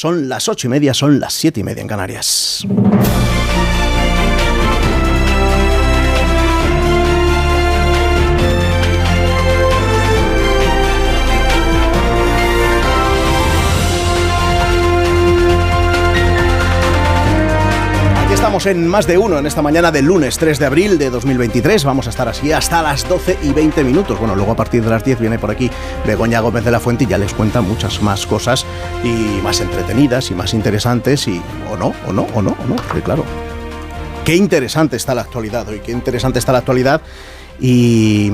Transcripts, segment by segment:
Son las ocho y media, son las siete y media en Canarias. Estamos en más de uno en esta mañana del lunes 3 de abril de 2023. Vamos a estar así hasta las 12 y 20 minutos. Bueno, luego a partir de las 10 viene por aquí Begoña Gómez de la Fuente y ya les cuenta muchas más cosas y más entretenidas y más interesantes y o no, o no, o no, o no, claro. Qué interesante está la actualidad hoy, qué interesante está la actualidad y,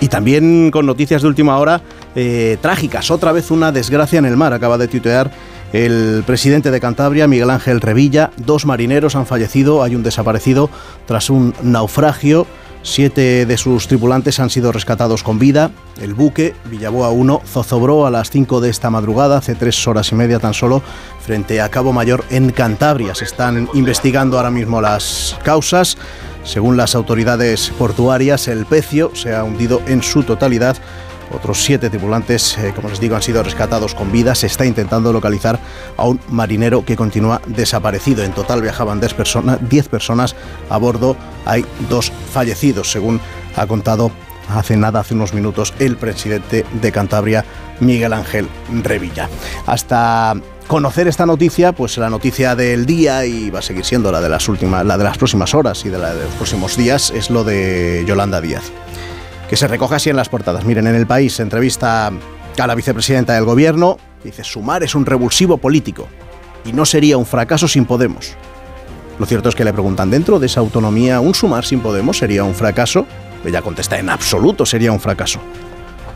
y también con noticias de última hora eh, trágicas. Otra vez una desgracia en el mar, acaba de tuitear el presidente de Cantabria, Miguel Ángel Revilla. Dos marineros han fallecido, hay un desaparecido tras un naufragio. Siete de sus tripulantes han sido rescatados con vida. El buque Villaboa 1 zozobró a las 5 de esta madrugada, hace tres horas y media tan solo, frente a Cabo Mayor en Cantabria. Se están investigando ahora mismo las causas. Según las autoridades portuarias, el pecio se ha hundido en su totalidad otros siete tripulantes, eh, como les digo, han sido rescatados con vida. Se está intentando localizar a un marinero que continúa desaparecido. En total viajaban 10 personas, 10 personas a bordo. Hay dos fallecidos, según ha contado hace nada, hace unos minutos, el presidente de Cantabria, Miguel Ángel Revilla. Hasta conocer esta noticia, pues la noticia del día y va a seguir siendo la de las últimas, la de las próximas horas y de la de los próximos días es lo de Yolanda Díaz que se recoge así en las portadas. Miren, en el país entrevista a la vicepresidenta del gobierno, dice, sumar es un revulsivo político y no sería un fracaso sin Podemos. Lo cierto es que le preguntan, ¿dentro de esa autonomía un sumar sin Podemos sería un fracaso? Ella contesta, en absoluto sería un fracaso.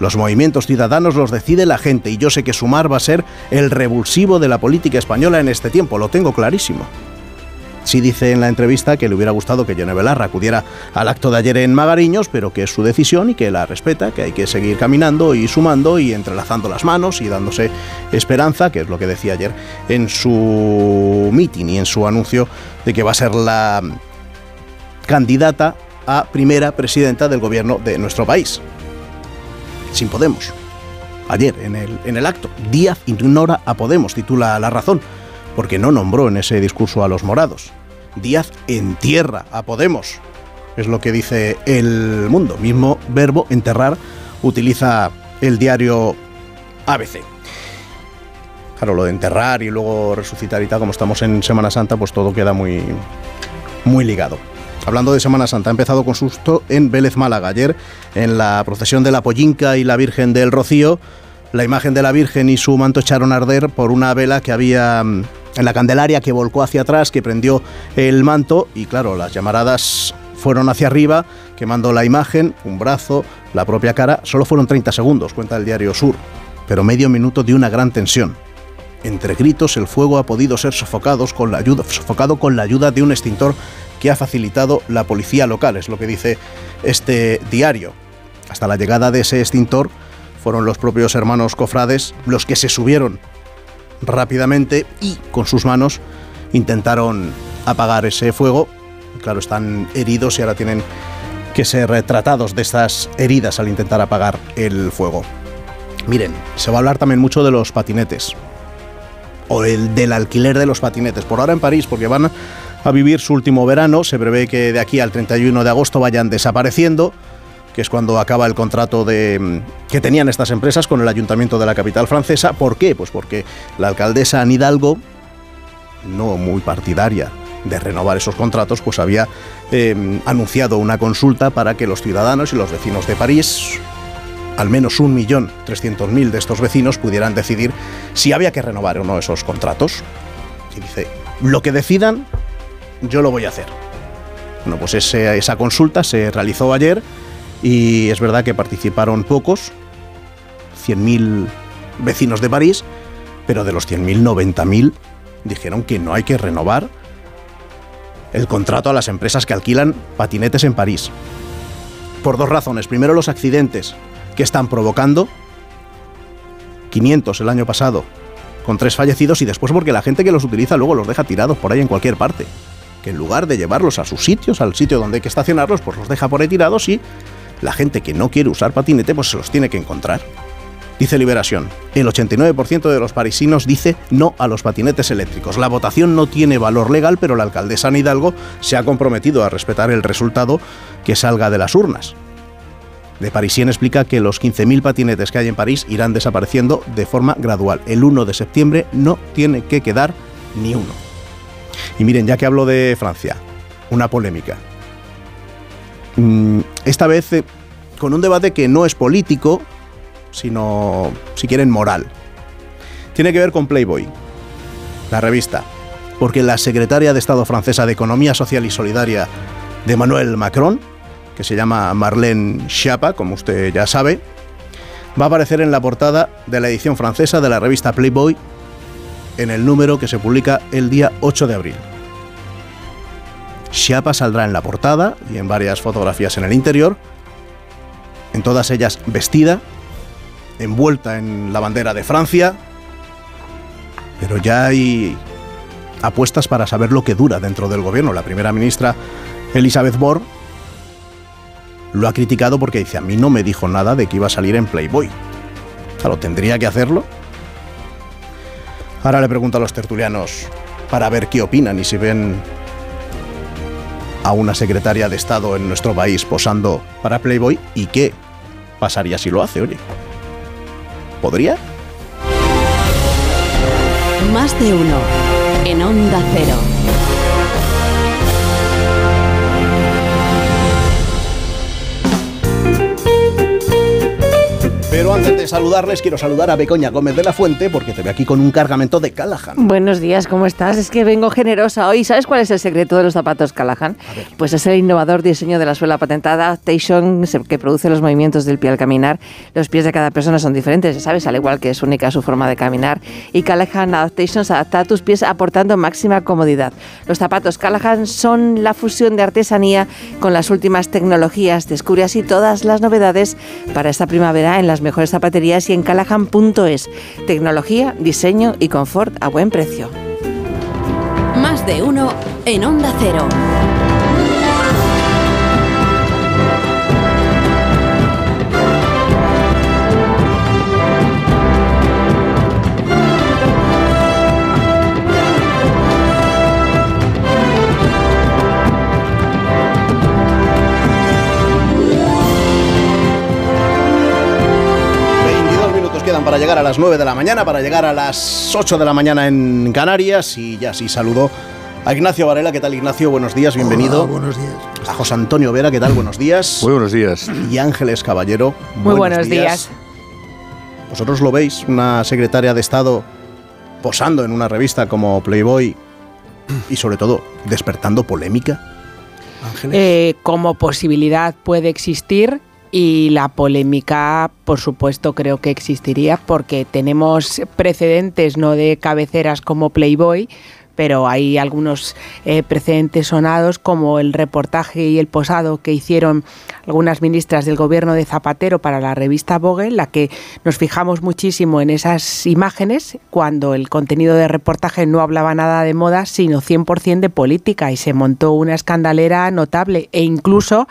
Los movimientos ciudadanos los decide la gente y yo sé que sumar va a ser el revulsivo de la política española en este tiempo, lo tengo clarísimo. Sí dice en la entrevista que le hubiera gustado que Yone Belarra acudiera al acto de ayer en Magariños, pero que es su decisión y que la respeta, que hay que seguir caminando y sumando y entrelazando las manos y dándose esperanza, que es lo que decía ayer en su meeting y en su anuncio de que va a ser la candidata a primera presidenta del gobierno de nuestro país. Sin Podemos. Ayer en el, en el acto, Díaz ignora a Podemos, titula La Razón porque no nombró en ese discurso a los morados. Díaz entierra a Podemos, es lo que dice el mundo. Mismo verbo enterrar utiliza el diario ABC. Claro, lo de enterrar y luego resucitar y tal, como estamos en Semana Santa, pues todo queda muy, muy ligado. Hablando de Semana Santa, ha empezado con susto en Vélez Málaga. Ayer, en la procesión de la Pollinca y la Virgen del Rocío, la imagen de la Virgen y su manto echaron a arder por una vela que había mm, la Candelaria que volcó hacia atrás, que prendió el manto y claro, las llamaradas fueron hacia arriba, quemando la imagen, un brazo, la propia cara. Solo fueron 30 segundos, cuenta el diario Sur, pero medio minuto de una gran tensión. Entre gritos, el fuego ha podido ser sofocados con la ayuda, sofocado con la ayuda de un extintor que ha facilitado la policía local, es lo que dice este diario. Hasta la llegada de ese extintor fueron los propios hermanos cofrades los que se subieron rápidamente y con sus manos intentaron apagar ese fuego. Claro, están heridos y ahora tienen que ser retratados de estas heridas al intentar apagar el fuego. Miren, se va a hablar también mucho de los patinetes. O el del alquiler de los patinetes. Por ahora en París, porque van a vivir su último verano. Se prevé que de aquí al 31 de agosto vayan desapareciendo que es cuando acaba el contrato de, mm, que tenían estas empresas con el ayuntamiento de la capital francesa. ¿Por qué? Pues porque la alcaldesa Anne Hidalgo, no muy partidaria de renovar esos contratos, pues había em, anunciado una consulta para que los ciudadanos y los vecinos de París, al menos un millón trescientos mil de estos vecinos, pudieran decidir si había que renovar o no esos contratos. Y dice, lo que decidan, yo lo voy a hacer. Bueno, pues esa consulta se realizó ayer y es verdad que participaron pocos, 100.000 vecinos de París, pero de los 100.000, 90.000 dijeron que no hay que renovar el contrato a las empresas que alquilan patinetes en París. Por dos razones. Primero, los accidentes que están provocando. 500 el año pasado, con tres fallecidos, y después porque la gente que los utiliza luego los deja tirados por ahí en cualquier parte. Que en lugar de llevarlos a sus sitios, al sitio donde hay que estacionarlos, pues los deja por ahí tirados y la gente que no quiere usar patinete pues se los tiene que encontrar. Dice Liberación, el 89% de los parisinos dice no a los patinetes eléctricos. La votación no tiene valor legal, pero la alcaldesa Ana Hidalgo se ha comprometido a respetar el resultado que salga de las urnas. De Parisien explica que los 15.000 patinetes que hay en París irán desapareciendo de forma gradual. El 1 de septiembre no tiene que quedar ni uno. Y miren, ya que hablo de Francia, una polémica. Mm, esta vez eh, con un debate que no es político, sino, si quieren, moral. Tiene que ver con Playboy, la revista, porque la secretaria de Estado francesa de Economía Social y Solidaria de Emmanuel Macron, que se llama Marlène Schiappa, como usted ya sabe, va a aparecer en la portada de la edición francesa de la revista Playboy en el número que se publica el día 8 de abril. Schiappa saldrá en la portada y en varias fotografías en el interior, en todas ellas vestida envuelta en la bandera de Francia, pero ya hay apuestas para saber lo que dura dentro del gobierno. La primera ministra, Elizabeth Borg, lo ha criticado porque dice, a mí no me dijo nada de que iba a salir en Playboy. Claro, tendría que hacerlo. Ahora le pregunto a los tertulianos para ver qué opinan y si ven a una secretaria de Estado en nuestro país posando para Playboy y qué pasaría si lo hace, oye. ¿Podría? Más de uno en Onda Cero. Pero antes de saludarles, quiero saludar a Becoña Gómez de la Fuente porque te ve aquí con un cargamento de Callahan. Buenos días, ¿cómo estás? Es que vengo generosa hoy. ¿Sabes cuál es el secreto de los zapatos Callahan? Pues es el innovador diseño de la suela patentada Adaptation que produce los movimientos del pie al caminar. Los pies de cada persona son diferentes, ¿sabes? Al igual que es única su forma de caminar. Y Callahan Adaptation se adapta a tus pies aportando máxima comodidad. Los zapatos Callahan son la fusión de artesanía con las últimas tecnologías. Descubre así todas las novedades para esta primavera en las mejores zapaterías y en callahan.es. Tecnología, diseño y confort a buen precio. Más de uno en Onda Cero. Para llegar a las 9 de la mañana, para llegar a las 8 de la mañana en Canarias y ya sí saludo a Ignacio Varela. ¿Qué tal Ignacio? Buenos días, bienvenido. Hola, buenos días. A José Antonio Vera, ¿qué tal? Buenos días. Muy buenos días. Y Ángeles Caballero. Muy buenos días. ¿Vosotros lo veis? Una secretaria de Estado posando en una revista como Playboy y sobre todo despertando polémica. Ángeles. Eh, como posibilidad puede existir y la polémica, por supuesto, creo que existiría porque tenemos precedentes no de cabeceras como Playboy, pero hay algunos eh, precedentes sonados como el reportaje y el posado que hicieron algunas ministras del gobierno de Zapatero para la revista Vogue, la que nos fijamos muchísimo en esas imágenes cuando el contenido de reportaje no hablaba nada de moda, sino 100% de política y se montó una escandalera notable e incluso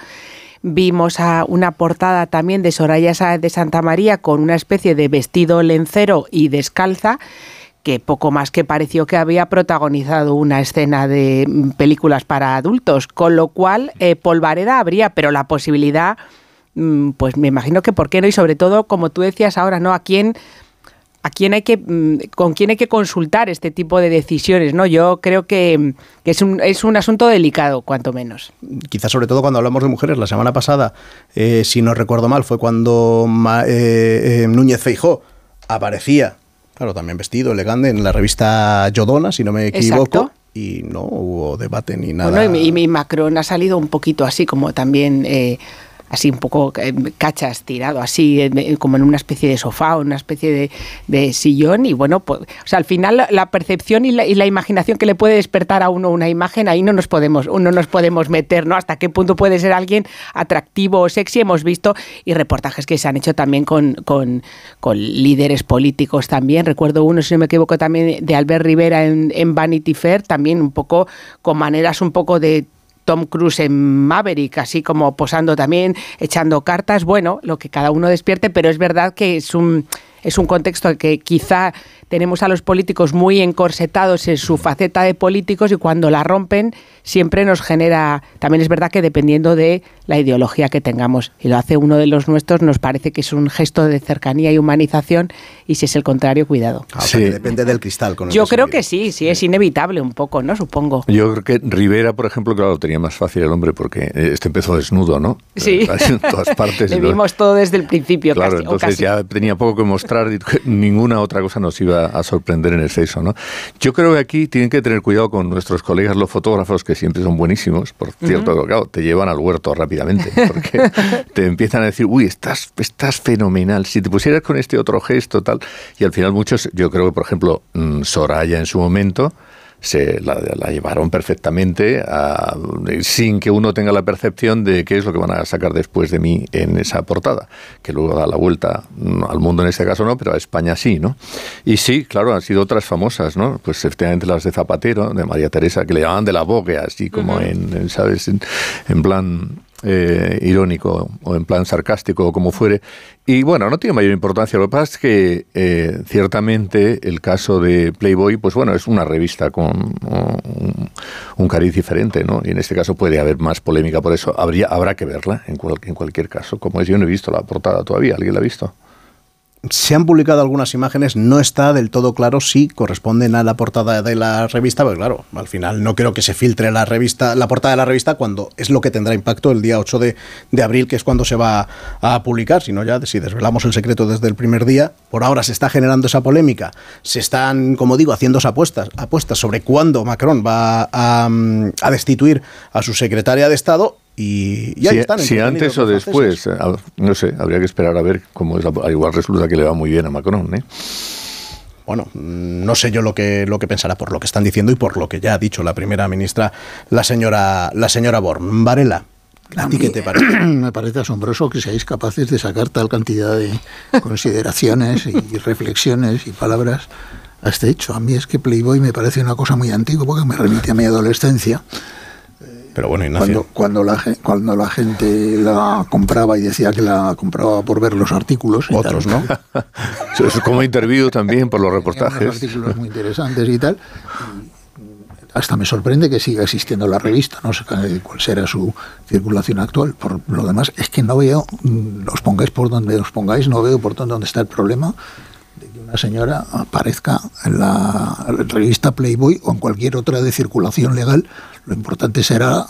vimos a una portada también de Soraya de Santa María con una especie de vestido lencero y descalza que poco más que pareció que había protagonizado una escena de películas para adultos, con lo cual eh, polvareda habría, pero la posibilidad, mm, pues me imagino que por qué no, y sobre todo, como tú decías ahora, ¿no? ¿A quién a quién hay que mm, con quién hay que consultar este tipo de decisiones, ¿no? Yo creo que, que es, un, es un asunto delicado, cuanto menos. Quizás sobre todo cuando hablamos de mujeres, la semana pasada, eh, si no recuerdo mal, fue cuando eh, eh, Núñez Feijó aparecía, claro, también vestido, elegante, en la revista Yodona, si no me equivoco, Exacto. y no hubo debate ni nada. Bueno, y, mi- y Macron ha salido un poquito así, como también, eh, así un poco eh, cachas tirado, así eh, como en una especie de sofá o una especie de, de sillón. Y bueno, pues, o sea, al final la, la percepción y la, y la imaginación que le puede despertar a uno una imagen, ahí no nos podemos, no nos podemos meter, ¿no? Hasta qué punto puede ser alguien atractivo o sexy. Hemos visto y reportajes que se han hecho también con, con, con líderes políticos también. Recuerdo uno, si no me equivoco, también de Albert Rivera en, en Vanity Fair, también un poco con maneras un poco de Tom Cruise en Maverick, así como posando también, echando cartas, bueno, lo que cada uno despierte, pero es verdad que es un es un contexto que quizá tenemos a los políticos muy encorsetados en su faceta de políticos y cuando la rompen siempre nos genera, también es verdad que dependiendo de la ideología que tengamos, y lo hace uno de los nuestros, nos parece que es un gesto de cercanía y humanización y si es el contrario, cuidado. Ah, sí. depende del cristal. Con Yo creo que sí, sí, es inevitable un poco, ¿no? Supongo. Yo creo que Rivera, por ejemplo, claro, tenía más fácil el hombre porque este empezó desnudo, ¿no? Sí. En todas partes. Le vimos todo desde el principio. Claro, entonces ya tenía poco que mostrar y ninguna otra cosa nos iba a sorprender en el sexo, ¿no? Yo creo que aquí tienen que tener cuidado con nuestros colegas los fotógrafos, que siempre son buenísimos, por cierto, claro, te llevan al huerto rápidamente, porque te empiezan a decir, uy, estás, estás fenomenal, si te pusieras con este otro gesto, tal, y al final muchos, yo creo que, por ejemplo, mm, Soraya en su momento, se la, llevaron perfectamente sin que uno tenga la percepción de qué es lo que van a sacar después de mí en esa portada, que luego da la vuelta mm, al mundo en este caso no, pero a España sí, ¿no? Y sí, claro, han sido otras famosas, ¿no? Pues efectivamente las de Zapatero, de María Teresa, que le llamaban de la bogue, así como en, ¿sabes? en plan eh, irónico o en plan sarcástico o como fuere. Y bueno, no tiene mayor importancia. Lo que pasa es que eh, ciertamente el caso de Playboy, pues bueno, es una revista con un, cariz diferente, ¿no? Y en este caso puede haber más polémica por eso. Habría, habrá que verla en, en cualquier caso. Como es, yo no he visto la portada todavía. ¿Alguien la ha visto? Se han publicado algunas imágenes, no está del todo claro si corresponden a la portada de la revista, porque claro, al final no creo que se filtre la revista, la portada de la revista cuando es lo que tendrá impacto el día 8 de, de abril, que es cuando se va a publicar, sino ya si desvelamos el secreto desde el primer día, por ahora se está generando esa polémica, se están, como digo, haciendo apuestas, apuestas sobre cuándo Macron va a, a destituir a su secretaria de Estado y, ahí si, están. Si antes o después, eh, no sé, habría que esperar a ver cómo es la, igual resulta que le va muy bien a Macron, ¿eh? Bueno, no sé yo lo que, lo que pensará por lo que están diciendo y por lo que ya ha dicho la primera ministra, la señora, la señora Born. Varela, ¿A ti qué te parece? Me parece asombroso que seáis capaces de sacar tal cantidad de consideraciones y reflexiones y palabras a este hecho. A mí es que Playboy me parece una cosa muy antigua porque me remite a mi adolescencia pero bueno, Cuando, cuando, la, cuando la gente la compraba y decía que la compraba por ver los artículos. Otros, ¿no? es como interview también por los reportajes. artículos muy interesantes y tal. Hasta me sorprende que siga existiendo la revista, no sé cuál será su circulación actual. Por lo demás, es que no veo, mm, os pongáis por donde os pongáis, no veo por dónde está el problema de que una señora aparezca en la revista Playboy o en cualquier otra de circulación legal lo importante será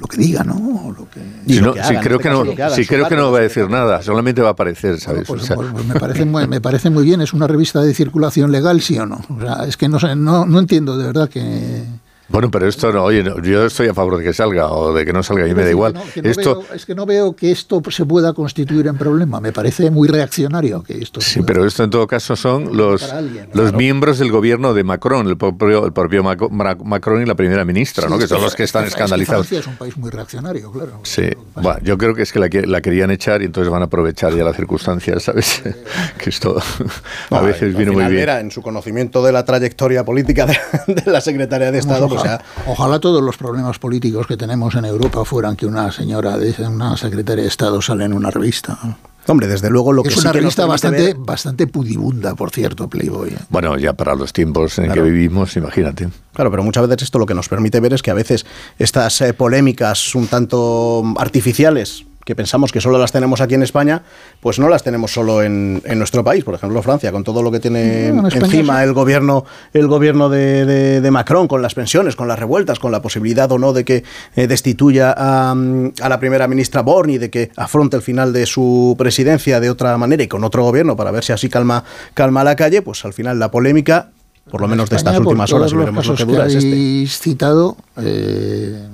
lo que diga, ¿no? Lo que, sí, creo que no, sí, creo que no va a decir nada, solamente va a aparecer, ¿sabes? Pues, pues, pues me, parece muy, me parece muy bien, es una revista de circulación legal, sí o no. O sea, es que no, no, no entiendo de verdad que bueno, pero esto no, oye, yo estoy a favor de que salga o de que no salga, y me da igual. esto... es que no veo que esto se pueda constituir en problema, me parece muy reaccionario que esto Sí, pero esto en todo caso son los, los miembros del gobierno de Macron, el propio, el propio Macron y la primera ministra, ¿no? que son los que están escandalizados. Francia es un país muy reaccionario, claro. Sí, bueno, yo creo que es que la, querían echar y entonces van a aprovechar ya las circunstancias, ¿sabes? que esto a veces vino muy bien. Era en su conocimiento de la trayectoria política de, la secretaria de Estado, pues Ojalá todos los problemas políticos que tenemos en Europa fueran que una señora, de, una secretaria de Estado sale en una revista. Hombre, desde luego lo que es una revista bastante, bastante pudibunda, por cierto, Playboy. ¿eh? Bueno, ya para los tiempos en que vivimos, imagínate. Claro, pero muchas veces esto lo que nos permite ver es que a veces estas eh, polémicas un tanto artificiales que pensamos que solo las tenemos aquí en España, pues no las tenemos solo en, nuestro país. Por ejemplo, Francia, con todo lo que tiene encima el gobierno, el gobierno de, Macron, con las pensiones, con las revueltas, con la posibilidad o no de que eh, destituya a, la primera ministra Born y de que afronte el final de su presidencia de otra manera y con otro gobierno para ver si así calma, calma la calle, pues al final la polémica, por lo menos de estas últimas horas, y veremos lo que dura, es este. citado, eh,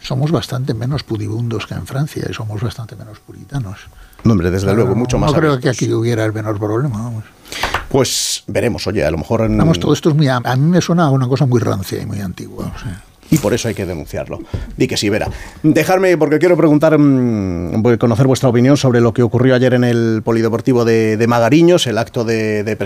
somos bastante menos pudibundos que en Francia y somos bastante menos puritanos. No, hombre, desde luego, mucho más. No creo que aquí hubiera el menor problema, vamos. Pues veremos, oye, a lo mejor... Vamos, todo esto es muy... A mí me suena a una cosa muy rancia y muy antigua. y por eso hay que denunciarlo. Di que sí, Vera. Dejarme, porque quiero preguntar, mm, conocer vuestra opinión sobre lo que ocurrió ayer en el Polideportivo de, Magariños, el acto de, de,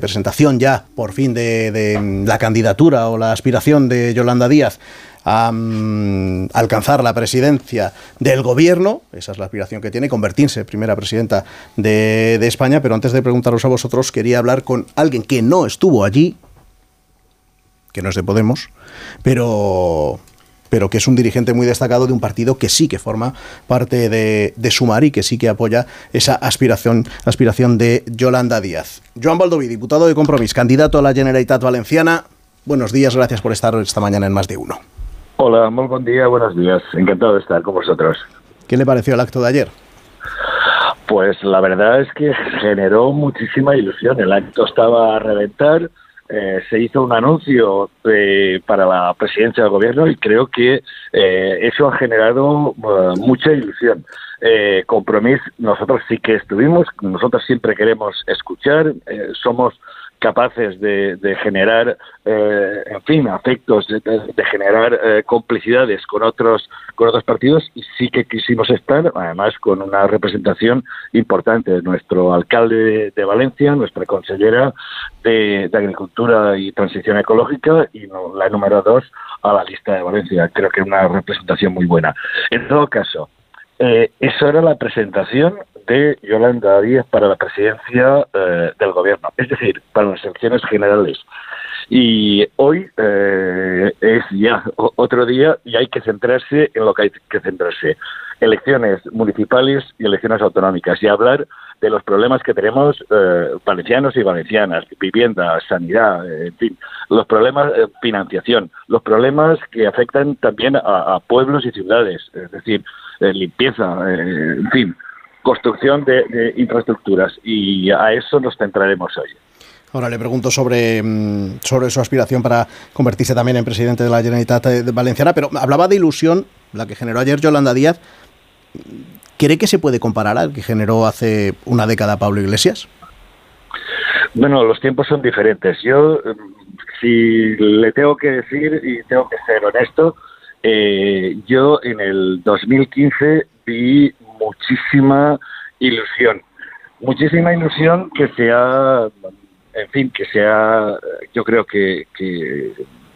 presentación ya, por fin, de, la candidatura o la aspiración de Yolanda Díaz a mm, alcanzar la presidencia del gobierno, esa es la aspiración que tiene, convertirse primera presidenta de, de España, pero antes de preguntaros a vosotros, quería hablar con alguien que no estuvo allí, que no es de Podemos, pero pero que es un dirigente muy destacado de un partido que sí que forma parte de, Sumar y que sí que apoya esa aspiración, aspiración de Yolanda Díaz. Joan Baldoví, diputado de Compromís, candidato a la Generalitat Valenciana. Buenos días, gracias por estar esta mañana en Más de Uno. Hola, muy buen día, buenos días. Encantado de estar con vosotros. ¿Qué le pareció el acto de ayer? Pues la verdad es que generó muchísima ilusión. El acto estaba a reventar. Eh, se hizo un anuncio eh, para la presidencia del gobierno y creo que eh, eso ha generado mucha ilusión. compromiso, nosotros sí que estuvimos, nosotros siempre queremos escuchar, somos capaces de, generar, eh, en fin, afectos, de, generar eh, complicidades con otros, con otros partidos y sí que quisimos estar, además, con una representación importante. Nuestro alcalde de, Valencia, nuestra consellera de, Agricultura y Transición Ecológica y la número dos a la lista de Valencia. Creo que una representación muy buena. En todo caso, eh, eso era la presentación de Yolanda Díaz para la presidencia eh, del gobierno, es decir, para las elecciones generales. Y hoy eh, es ya otro día y hay que centrarse en lo que hay que centrarse. Elecciones municipales y elecciones autonómicas y hablar de los problemas que tenemos eh, valencianos y valencianas, vivienda, sanidad, en fin, los problemas, de financiación, los problemas que afectan también a, pueblos y ciudades, es decir, limpieza, en fin, construcción de, infraestructuras y a eso nos centraremos hoy. Ahora le pregunto sobre, mm, sobre su aspiración para convertirse también en presidente de la Generalitat Valenciana, pero hablaba de ilusión, la que generó ayer Yolanda Díaz. ¿Cree que se puede comparar al que generó hace una década Pablo Iglesias? Bueno, los tiempos son diferentes. Yo, mm, si le tengo que decir y tengo que ser honesto, eh, yo en el 2015 vi muchísima ilusión, muchísima ilusión que se ha, en fin, que se ha, yo creo que,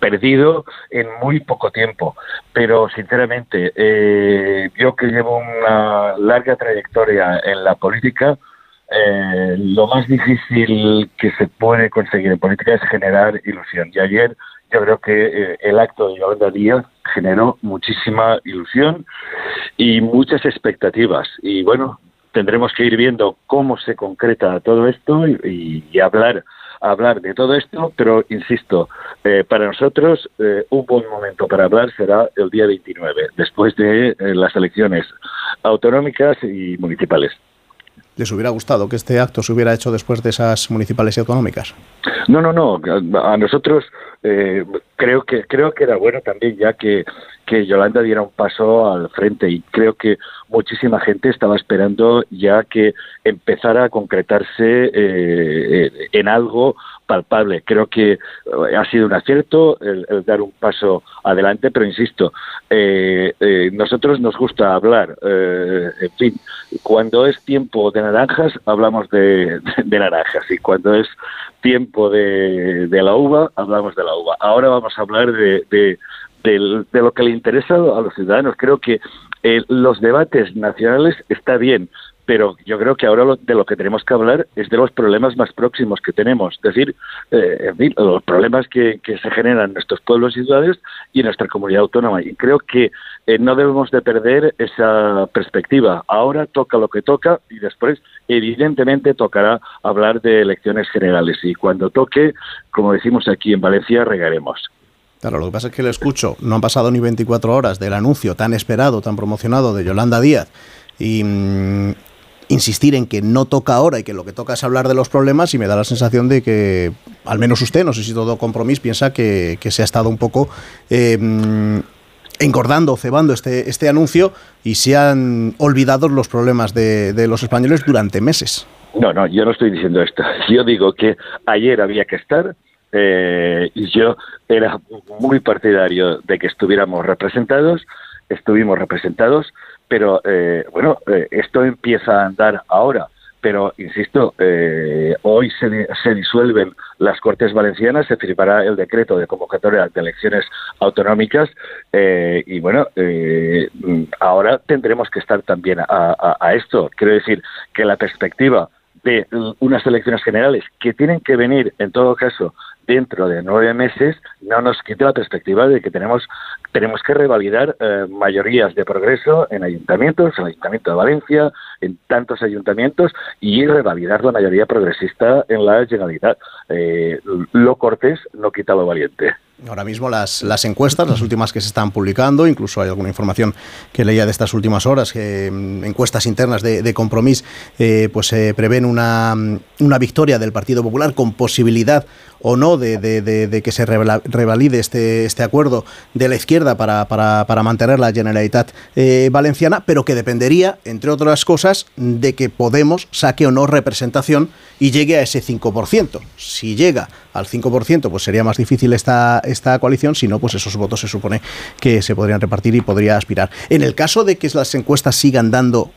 perdido en muy poco tiempo. Pero sinceramente, eh, yo que llevo una larga trayectoria en la política, eh, lo más difícil que se puede conseguir en política es generar ilusión. Y ayer yo creo que eh, el acto de Yolanda Díaz generó muchísima ilusión y muchas expectativas. Y bueno, tendremos que ir viendo cómo se concreta todo esto y, hablar hablar de todo esto, pero insisto, eh, para nosotros eh, un buen momento para hablar será el día 29, después de las elecciones autonómicas y municipales. ¿Les hubiera gustado que este acto se hubiera hecho después de esas municipales y autonómicas? No, no, no. A nosotros eh, creo que creo que era bueno también ya que, que Yolanda diera un paso al frente y creo que muchísima gente estaba esperando ya que empezara a concretarse eh, en algo palpable. Creo que eh, ha sido un acierto el, dar un paso adelante, pero insisto, eh, nosotros nos gusta hablar. en fin, cuando es tiempo de naranjas, hablamos de, naranjas, y cuando es tiempo de, la uva, hablamos de la uva. Ahora vamos a hablar de, de, de lo que le interesa a los ciudadanos. Creo que los debates nacionales está bien, pero yo creo que ahora de lo que tenemos que hablar es de los problemas más próximos que tenemos, es decir, eh, los problemas que, se generan en nuestros pueblos y ciudades y en nuestra comunidad autónoma. Y creo que eh, no debemos de perder esa perspectiva. Ahora toca lo que toca y después, evidentemente, tocará hablar de elecciones generales. Y cuando toque, como decimos aquí en Valencia, regaremos. Claro, lo que pasa es que le escucho, no han pasado ni 24 horas del anuncio tan esperado, tan promocionado de Yolanda Díaz y, mm, insistir en que no toca ahora y que lo que toca es hablar de los problemas y me da la sensación de que, al menos usted, no sé si todo compromiso, piensa que, se ha estado un poco eh, engordando, cebando este, este anuncio y se han olvidado los problemas de, los españoles durante meses. No, no, yo no estoy diciendo esto. Yo digo que ayer había que estar, eh, yo era muy partidario de que estuviéramos representados, estuvimos representados, pero eh, bueno, eh, esto empieza a andar ahora. Pero, insisto, eh, hoy se, se, disuelven las Cortes Valencianas, se firmará el decreto de convocatoria de elecciones autonómicas eh, y, bueno, ahora tendremos que estar también a esto. Quiero decir que la perspectiva de unas elecciones generales que tienen que venir, en todo caso, dentro de nueve meses no nos quite la perspectiva de que tenemos tenemos que revalidar eh, mayorías de progreso en ayuntamientos, en el Ayuntamiento de Valencia, en tantos ayuntamientos y revalidar la mayoría progresista en la Generalitat. Eh, lo cortés no quita lo valiente. Ahora mismo las, las, encuestas, las últimas que se están publicando, incluso hay alguna información que leía de estas últimas horas, que mm, encuestas internas de, de Compromís, eh, pues eh, prevén una, una, victoria del Partido Popular con posibilidad o no de, de, de que se revalide este, este, acuerdo de la izquierda para, para, para mantener la Generalitat eh, valenciana, pero que dependería, entre otras cosas, de que Podemos saque o no representación y llegue a ese 5%. Si llega al 5%, pues sería más difícil esta, esta coalición, si no, pues esos votos se supone que se podrían repartir y podría aspirar. En el caso de que las encuestas sigan dando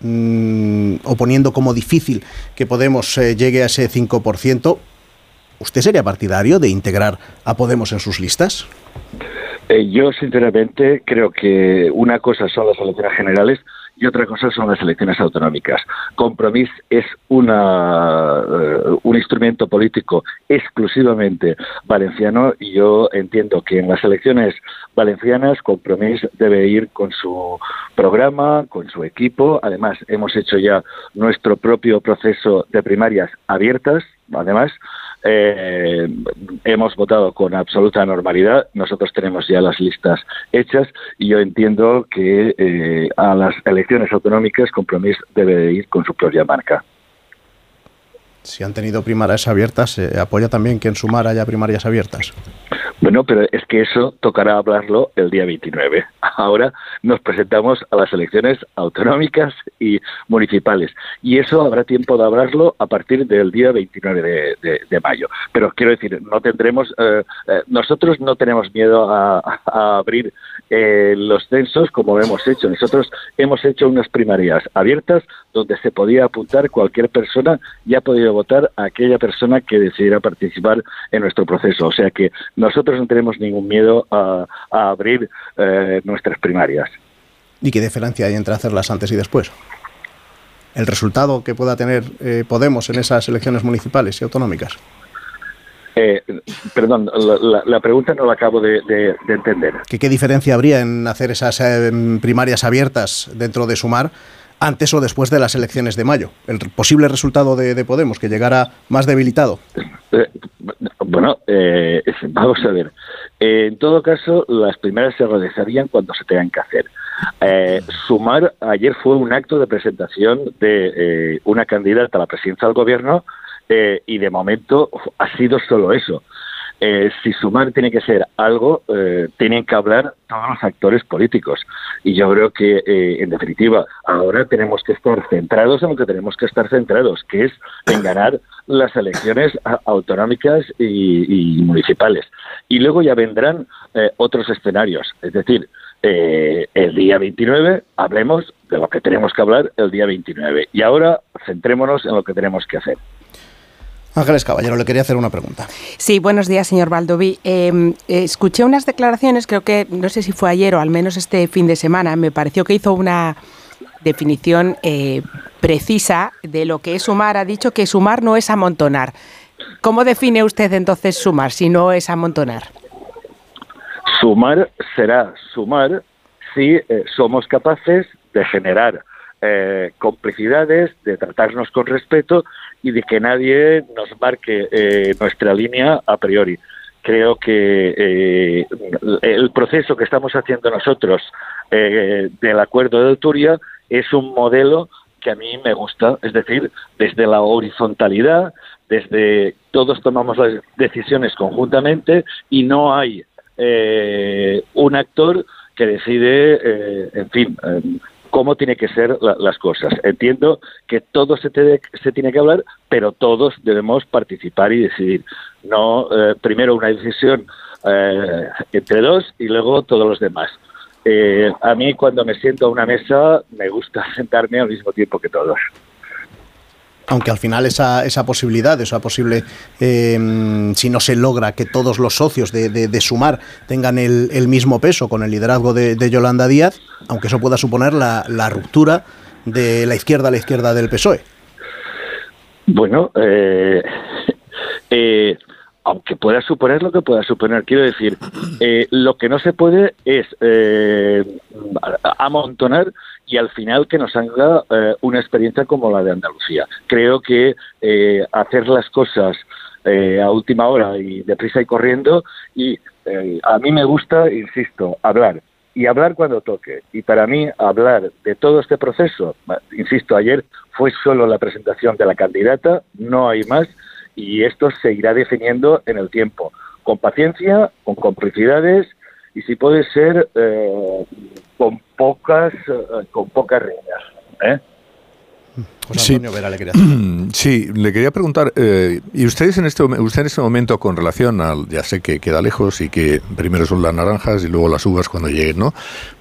mmm, o poniendo como difícil que Podemos eh, llegue a ese 5%, ¿usted sería partidario de integrar a Podemos en sus listas? Eh, yo, sinceramente, creo que una cosa son las elecciones generales y otra cosa son las elecciones autonómicas. Compromís es una, uh, un instrumento político exclusivamente valenciano y yo entiendo que en las elecciones valencianas Compromís debe ir con su programa, con su equipo. Además, hemos hecho ya nuestro propio proceso de primarias abiertas, además, eh, hemos votado con absoluta normalidad. Nosotros tenemos ya las listas hechas y yo entiendo que eh, a las elecciones autonómicas Compromís debe ir con su propia marca. Si han tenido primarias abiertas, ¿se apoya también que en Sumar haya primarias abiertas? Bueno, pero es que eso tocará hablarlo el día 29. Ahora nos presentamos a las elecciones autonómicas y municipales. Y eso habrá tiempo de hablarlo a partir del día 29 de, de, mayo. Pero quiero decir, no tendremos, eh, eh, nosotros no tenemos miedo a, a abrir eh, los censos como hemos hecho. Nosotros hemos hecho unas primarias abiertas donde se podía apuntar cualquier persona y ha podido votar a aquella persona que decidiera participar en nuestro proceso. O sea que nosotros no tenemos ningún miedo a, a abrir eh, nuestras primarias. ¿Y qué diferencia hay entre hacerlas antes y después? ¿El resultado que pueda tener eh, Podemos en esas elecciones municipales y autonómicas? Eh, perdón, la, la, pregunta no la acabo de, de, de entender. ¿Qué, ¿Qué, diferencia habría en hacer esas primarias abiertas dentro de Sumar antes o después de las elecciones de mayo? El posible resultado de, de Podemos, que llegara más debilitado. Eh, bueno, eh, vamos a ver. Eh, en todo caso, las primeras se realizarían cuando se tengan que hacer. Eh, sumar, ayer fue un acto de presentación de eh, una candidata a la presidencia del gobierno eh, y de momento ha sido solo eso. Eh, si sumar tiene que ser algo, eh, tienen que hablar todos los actores políticos. Y yo creo que, eh, en definitiva, ahora tenemos que estar centrados en lo que tenemos que estar centrados, que es en ganar las elecciones autonómicas y, municipales. Y luego ya vendrán eh, otros escenarios. Es decir, el día 29 hablemos de lo que tenemos que hablar el día 29. Y ahora centrémonos en lo que tenemos que hacer. Ángeles Caballero, le quería hacer una pregunta. Sí, buenos días, señor Baldoví. Eh, escuché unas declaraciones, creo que, no sé si fue ayer o al menos este fin de semana, me pareció que hizo una definición eh, precisa de lo que es sumar. Ha dicho que sumar no es amontonar. ¿Cómo define usted entonces sumar si no es amontonar? Sumar será sumar si eh, somos capaces de generar eh, complicidades, de tratarnos con respeto y de que nadie nos marque eh, nuestra línea a priori. Creo que eh, el proceso que estamos haciendo nosotros eh, del acuerdo de Turia es un modelo que a mí me gusta, es decir, desde la horizontalidad, desde todos tomamos las decisiones conjuntamente y no hay eh, un actor que decide, eh, en fin, cómo tiene que ser la, las cosas. Entiendo que todo se, te, se, tiene que hablar, pero todos debemos participar y decidir. no eh, primero una decisión eh, entre dos y luego todos los demás. Eh, a mí cuando me siento a una mesa me gusta sentarme al mismo tiempo que todos. Aunque al final esa, esa posibilidad, esa posible, eh, si no se logra que todos los socios de, de, de Sumar tengan el, el, mismo peso con el liderazgo de, Yolanda Díaz, aunque eso pueda suponer la, la, ruptura de la izquierda a la izquierda del PSOE. Bueno, eh, aunque pueda suponer lo que pueda suponer, quiero decir, eh, lo que no se puede es eh, amontonar y al final que nos haga eh, una experiencia como la de Andalucía. Creo que eh, hacer las cosas eh, a última hora y deprisa y corriendo, y a mí me gusta, insisto, hablar. Y hablar cuando toque. Y para mí, hablar de todo este proceso, insisto, ayer fue solo la presentación de la candidata, no hay más, y esto se irá definiendo en el tiempo, con paciencia, con complicidades y si puede ser eh, con pocas eh, con pocas reglas. ¿eh? Sí. Vera, le sí, le quería preguntar, eh, ¿y ustedes en este usted en este momento con relación al, ya sé que queda lejos y que primero son las naranjas y luego las uvas cuando lleguen, ¿no?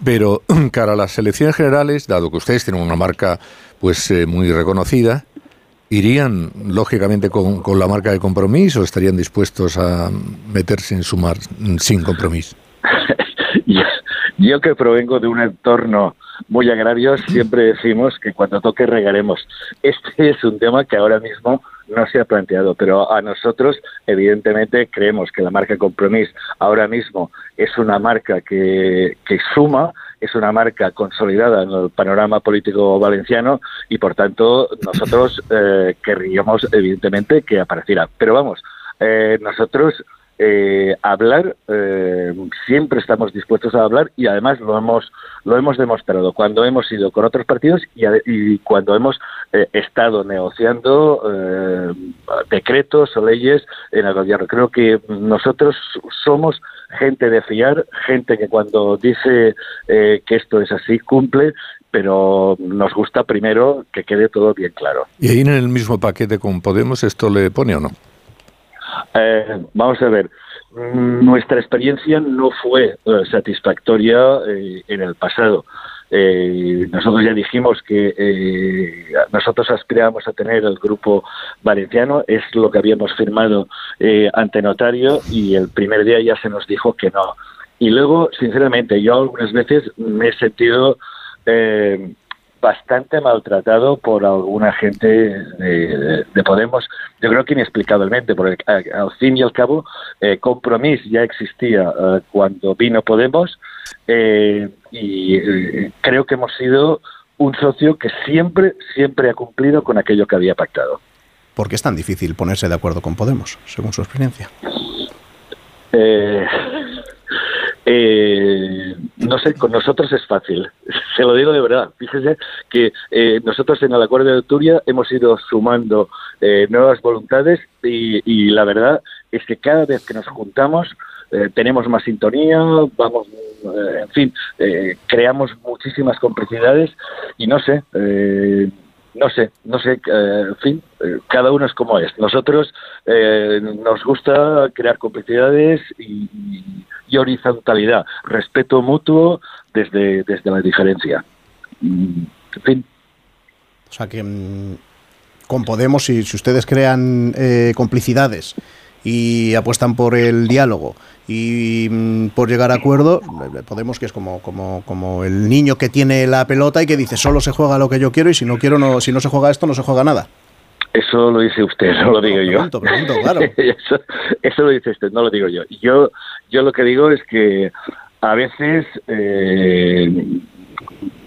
Pero cara a las elecciones generales, dado que ustedes tienen una marca pues eh, muy reconocida, ¿irían lógicamente con, con, la marca de compromiso o estarían dispuestos a meterse en sumar sin compromiso? yo, yo que provengo de un entorno muy agrario, siempre decimos que cuando toque regaremos. Este es un tema que ahora mismo no se ha planteado, pero a nosotros, evidentemente, creemos que la marca Compromís ahora mismo es una marca que, que suma, es una marca consolidada en el panorama político valenciano y, por tanto, nosotros eh, querríamos, evidentemente, que apareciera. Pero vamos, eh, nosotros eh, hablar eh, siempre estamos dispuestos a hablar y además lo hemos lo hemos demostrado cuando hemos ido con otros partidos y, y cuando hemos eh, estado negociando eh, decretos o leyes en el gobierno creo que nosotros somos gente de fiar gente que cuando dice eh, que esto es así cumple pero nos gusta primero que quede todo bien claro. Y ahí en el mismo paquete con Podemos esto le pone o no eh, vamos a ver, nuestra experiencia no fue uh, satisfactoria eh, en el pasado. Eh, nosotros ya dijimos que eh, nosotros aspirábamos a tener el grupo valenciano, es lo que habíamos firmado eh, ante notario y el primer día ya se nos dijo que no. Y luego, sinceramente, yo algunas veces me he sentido eh, bastante maltratado por alguna gente de, de, Podemos, yo creo que inexplicablemente, porque al fin y al cabo eh, Compromís ya existía eh, cuando vino Podemos eh, y eh, creo que hemos sido un socio que siempre, siempre ha cumplido con aquello que había pactado. ¿Por qué es tan difícil ponerse de acuerdo con Podemos, según su experiencia? Eh, eh, no sé, con nosotros es fácil, se lo digo de verdad. Fíjese que eh, nosotros en el acuerdo de Turia hemos ido sumando eh, nuevas voluntades y, y, la verdad es que cada vez que nos juntamos eh, tenemos más sintonía, vamos, eh, en fin, creamos muchísimas complicidades y no sé no sé, no sé, eh, en fin, eh, cada uno es como es. Nosotros eh, nos gusta crear complicidades y, horizontalidad, respeto mutuo desde, desde la diferencia. Mm, en fin. O sea que mmm, con Podemos, si, si ustedes crean eh, complicidades y apuestan por el diálogo y mm, por llegar a acuerdo, Podemos que es como, como, como el niño que tiene la pelota y que dice solo se juega lo que yo quiero y si no quiero no, si no se juega esto no se juega nada. Eso lo dice usted, no lo digo no, pregunto, yo. Pregunto, claro. eso, eso, lo dice usted, no lo digo yo. Yo, yo lo que digo es que a veces eh,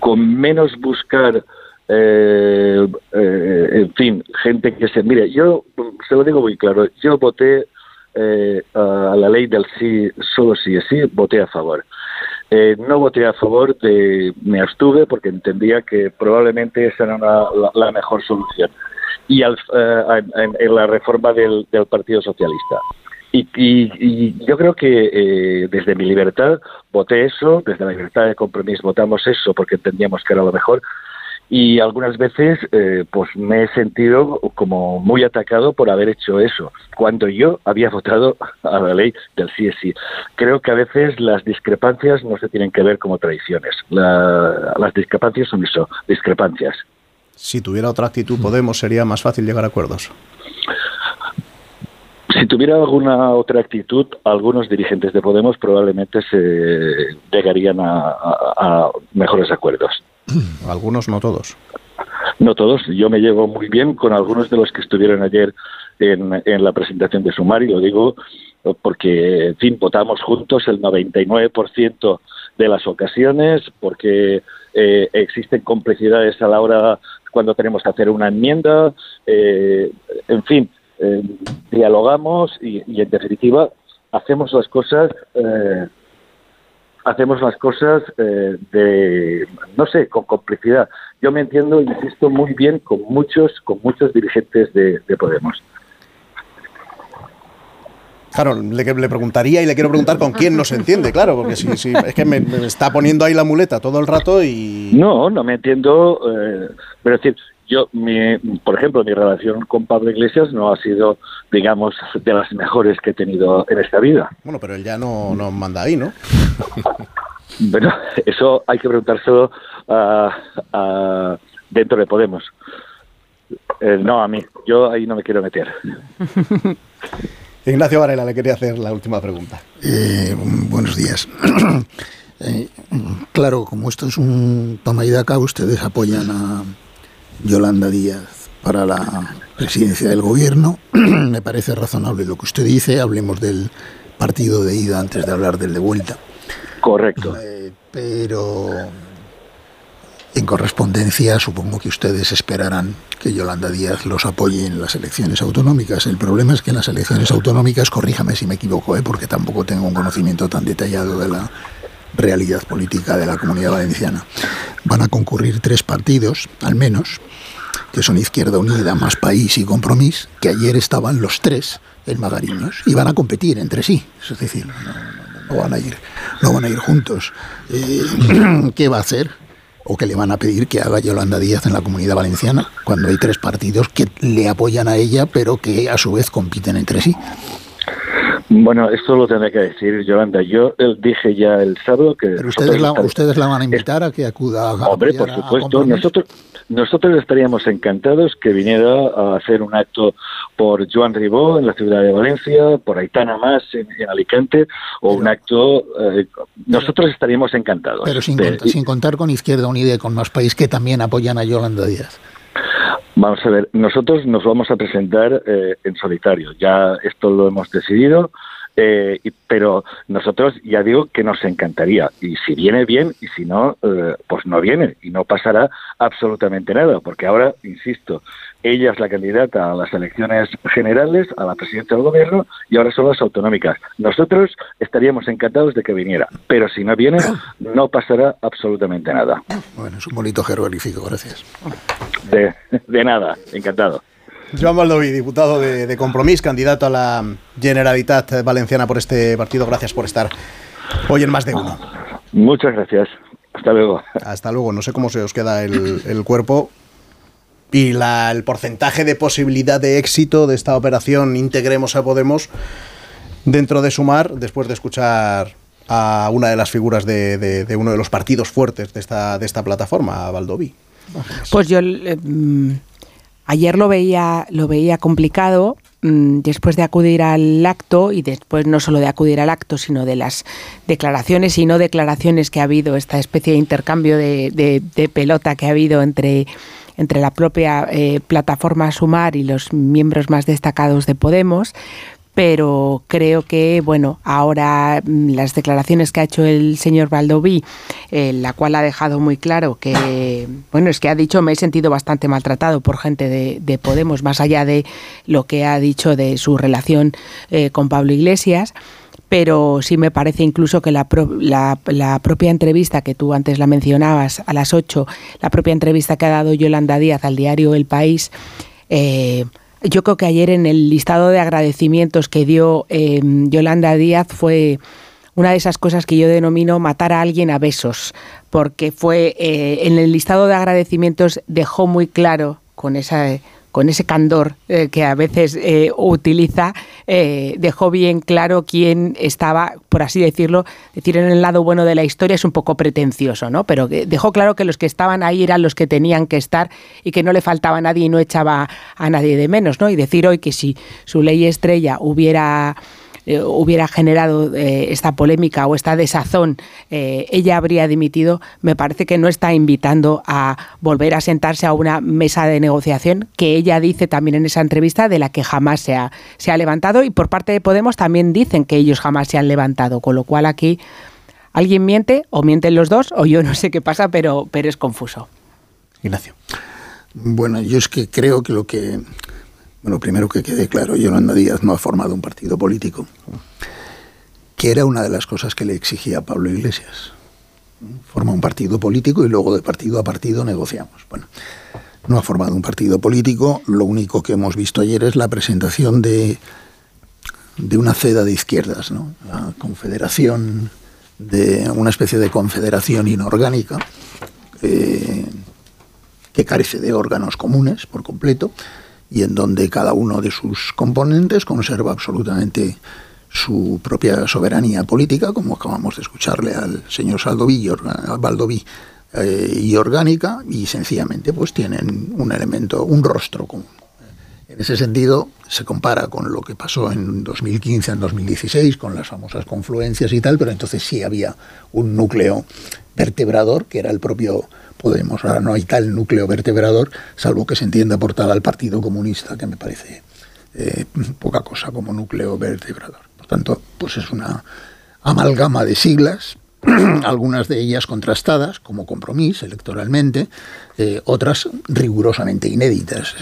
con menos buscar eh, eh, en fin, gente que se... Mire, yo se lo digo muy claro, yo voté eh, a la ley del sí, solo sí es sí, voté a favor. Eh, no voté a favor de, me abstuve porque entendía que probablemente esa era una, la, la, mejor solución. Y al, en, en, la reforma del Partido Socialista. Y, y, yo creo que eh, desde mi libertad voté eso, desde la libertad de compromiso votamos eso porque entendíamos que era lo mejor. y algunas veces eh, pues me he sentido como muy atacado por haber hecho eso cuando yo había votado a la ley del sí es sí. Creo que a veces las discrepancias no se tienen que ver como tradiciones las discrepancias son eso discrepancias. Si tuviera otra actitud Podemos sería más fácil llegar a acuerdos si tuviera alguna otra actitud, algunos dirigentes de Podemos probablemente se llegarían a mejores acuerdos. Algunos, no todos. No todos. Yo me llevo muy bien con algunos de los que estuvieron ayer en, en la presentación de sumario. Digo porque, en fin, votamos juntos el 99% de las ocasiones, porque eh, existen complicidades a la hora cuando tenemos que hacer una enmienda. Eh, en fin, eh, dialogamos y, y, en definitiva, hacemos las cosas hacemos las cosas eh, de, no sé, con complicidad. Yo me entiendo, insisto, muy bien con muchos, con muchos dirigentes de, Podemos. Claro, le, le, preguntaría y le quiero preguntar con quién no se entiende, claro, porque si, si es que me, está poniendo ahí la muleta todo el rato y... No, no me entiendo, eh, pero decir, yo, mi, por ejemplo, mi relación con Pablo Iglesias no ha sido, digamos, de las mejores que he tenido en esta vida. Bueno, pero él ya no, no manda ahí, ¿no? bueno, eso hay que preguntárselo a, dentro de Podemos. Eh, no, a mí. Yo ahí no me quiero meter. Ignacio Varela le quería hacer la última pregunta. Eh, buenos días. Eh, claro, como esto es un toma y daca, ustedes apoyan a Yolanda Díaz para la presidencia del gobierno. Me parece razonable lo que usted dice. Hablemos del partido de ida antes de hablar del de vuelta. Correcto. Eh, pero en correspondencia supongo que ustedes esperarán que Yolanda Díaz los apoye en las elecciones autonómicas. El problema es que en las elecciones autonómicas, corríjame si me equivoco, ¿eh? porque tampoco tengo un conocimiento tan detallado de la realidad política de la comunidad valenciana. Van a concurrir tres partidos, al menos, que son Izquierda Unida, Más País y Compromís, que ayer estaban los tres en Magariños y van a competir entre sí. Es decir, no, van, a ir, no van a ir juntos. Eh, ¿Qué va a hacer? ¿O qué le van a pedir que haga Yolanda Díaz en la comunidad valenciana cuando hay tres partidos que le apoyan a ella pero que a su vez compiten entre sí? Bueno, esto lo tendré que decir, Yolanda. Yo dije ya el sábado que... Pero ustedes la, ustedes la van a invitar a que acuda a... Hombre, por supuesto. nosotros, nosotros estaríamos encantados que viniera a hacer un acto por Joan Ribó en la ciudad de Valencia, por Aitana Más en, Alicante, o un acto... Eh, nosotros estaríamos encantados. Pero sin, sin contar con Izquierda Unida y con Más País, que también apoyan a Yolanda Díaz. Vamos a ver, nosotros nos vamos a presentar eh, en solitario. Ya esto lo hemos decidido, eh, pero nosotros ya digo que nos encantaría. Y si viene bien, y si no, eh, pues no viene. Y no pasará absolutamente nada, porque ahora, insisto, ella es la candidata a las elecciones generales, a la presidencia del gobierno, y ahora son las autonómicas. Nosotros estaríamos encantados de que viniera, pero si no viene, no pasará absolutamente nada. Bueno, es un bonito jeroglífico, gracias. De, nada, encantado. Joan Baldoví, diputado de, de, Compromís, candidato a la Generalitat Valenciana por este partido. Gracias por estar hoy en Más de Uno. Muchas gracias. Hasta luego. Hasta luego. No sé cómo se os queda el, cuerpo y la, el porcentaje de posibilidad de éxito de esta operación Integremos a Podemos dentro de Sumar, después de escuchar a una de las figuras de, de, uno de los partidos fuertes de esta, de esta plataforma, a Baldoví. Pues yo mm, ayer lo veía, lo veía complicado mm, después de acudir al acto y después no solo de acudir al acto, sino de las declaraciones y no declaraciones que ha habido, esta especie de intercambio de, pelota que ha habido entre entre la propia eh, plataforma Sumar y los miembros más destacados de Podemos, pero creo que, bueno, ahora mm, las declaraciones que ha hecho el señor Valdoví, en la cual ha dejado muy claro que, bueno, es que ha dicho, me he sentido bastante maltratado por gente de, Podemos, más allá de lo que ha dicho de su relación eh, con Pablo Iglesias pero sí me parece incluso que la, la, propia entrevista que tú antes la mencionabas a las 8, la propia entrevista que ha dado Yolanda Díaz al diario El País, eh, yo creo que ayer en el listado de agradecimientos que dio em, Yolanda Díaz fue una de esas cosas que yo denomino matar a alguien a besos, porque fue eh, en el listado de agradecimientos dejó muy claro con esa con ese candor eh, que a veces eh, utiliza, eh, dejó bien claro quién estaba, por así decirlo, decir en el lado bueno de la historia es un poco pretencioso, ¿no? Pero dejó claro que los que estaban ahí eran los que tenían que estar y que no le faltaba a nadie y no echaba a nadie de menos, ¿no? Y decir hoy que si su ley estrella hubiera eh, hubiera generado eh, esta polémica o esta desazón, eh, ella habría dimitido, me parece que no está invitando a volver a sentarse a una mesa de negociación que ella dice también en esa entrevista de la que jamás se ha, se ha levantado y por parte de Podemos también dicen que ellos jamás se han levantado, con lo cual aquí alguien miente o mienten los dos o yo no sé qué pasa, pero, pero es confuso. Ignacio. Bueno, yo es que creo que lo que bueno, primero que quede claro, Yolanda Díaz no ha formado un partido político, que era una de las cosas que le exigía Pablo Iglesias. Forma un partido político y luego de partido a partido negociamos. Bueno, no ha formado un partido político, lo único que hemos visto ayer es la presentación de, de una ceda de izquierdas. La confederación, de una especie de confederación inorgánica eh, que carece de órganos comunes por completo y en donde cada uno de sus componentes conserva absolutamente su propia soberanía política, como acabamos de escucharle al señor Saldoví, Baldoví, eh, y orgánica, y sencillamente pues tienen un elemento, un rostro común. En ese sentido, se compara con lo que pasó en 2015, en 2016, con las famosas confluencias y tal, pero entonces sí había un núcleo vertebrador, que era el propio Podemos. Ahora no hay tal núcleo vertebrador, salvo que se entienda por al Partido Comunista, que me parece eh, poca cosa como núcleo vertebrador. Por tanto, pues es una amalgama de siglas, algunas de ellas contrastadas como compromiso electoralmente, eh, otras rigurosamente inéditas,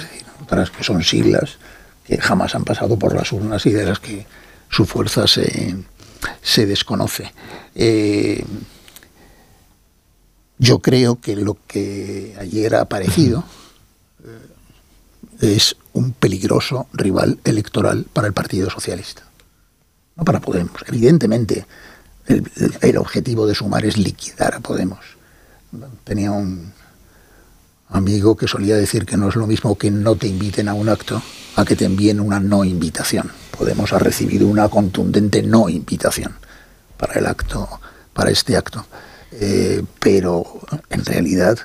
otras que son siglas que jamás han pasado por las urnas y de las que su fuerza se, se desconoce. Eh, yo creo que lo que ayer ha aparecido eh, es un peligroso rival electoral para el Partido Socialista, no para Podemos. Evidentemente, el, objetivo de sumar es liquidar a Podemos. Tenía un amigo que solía decir que no es lo mismo que no te inviten a un acto a que te envíen una no invitación. Podemos ha recibido una contundente no invitación para el acto, para este acto. Eh, pero en realidad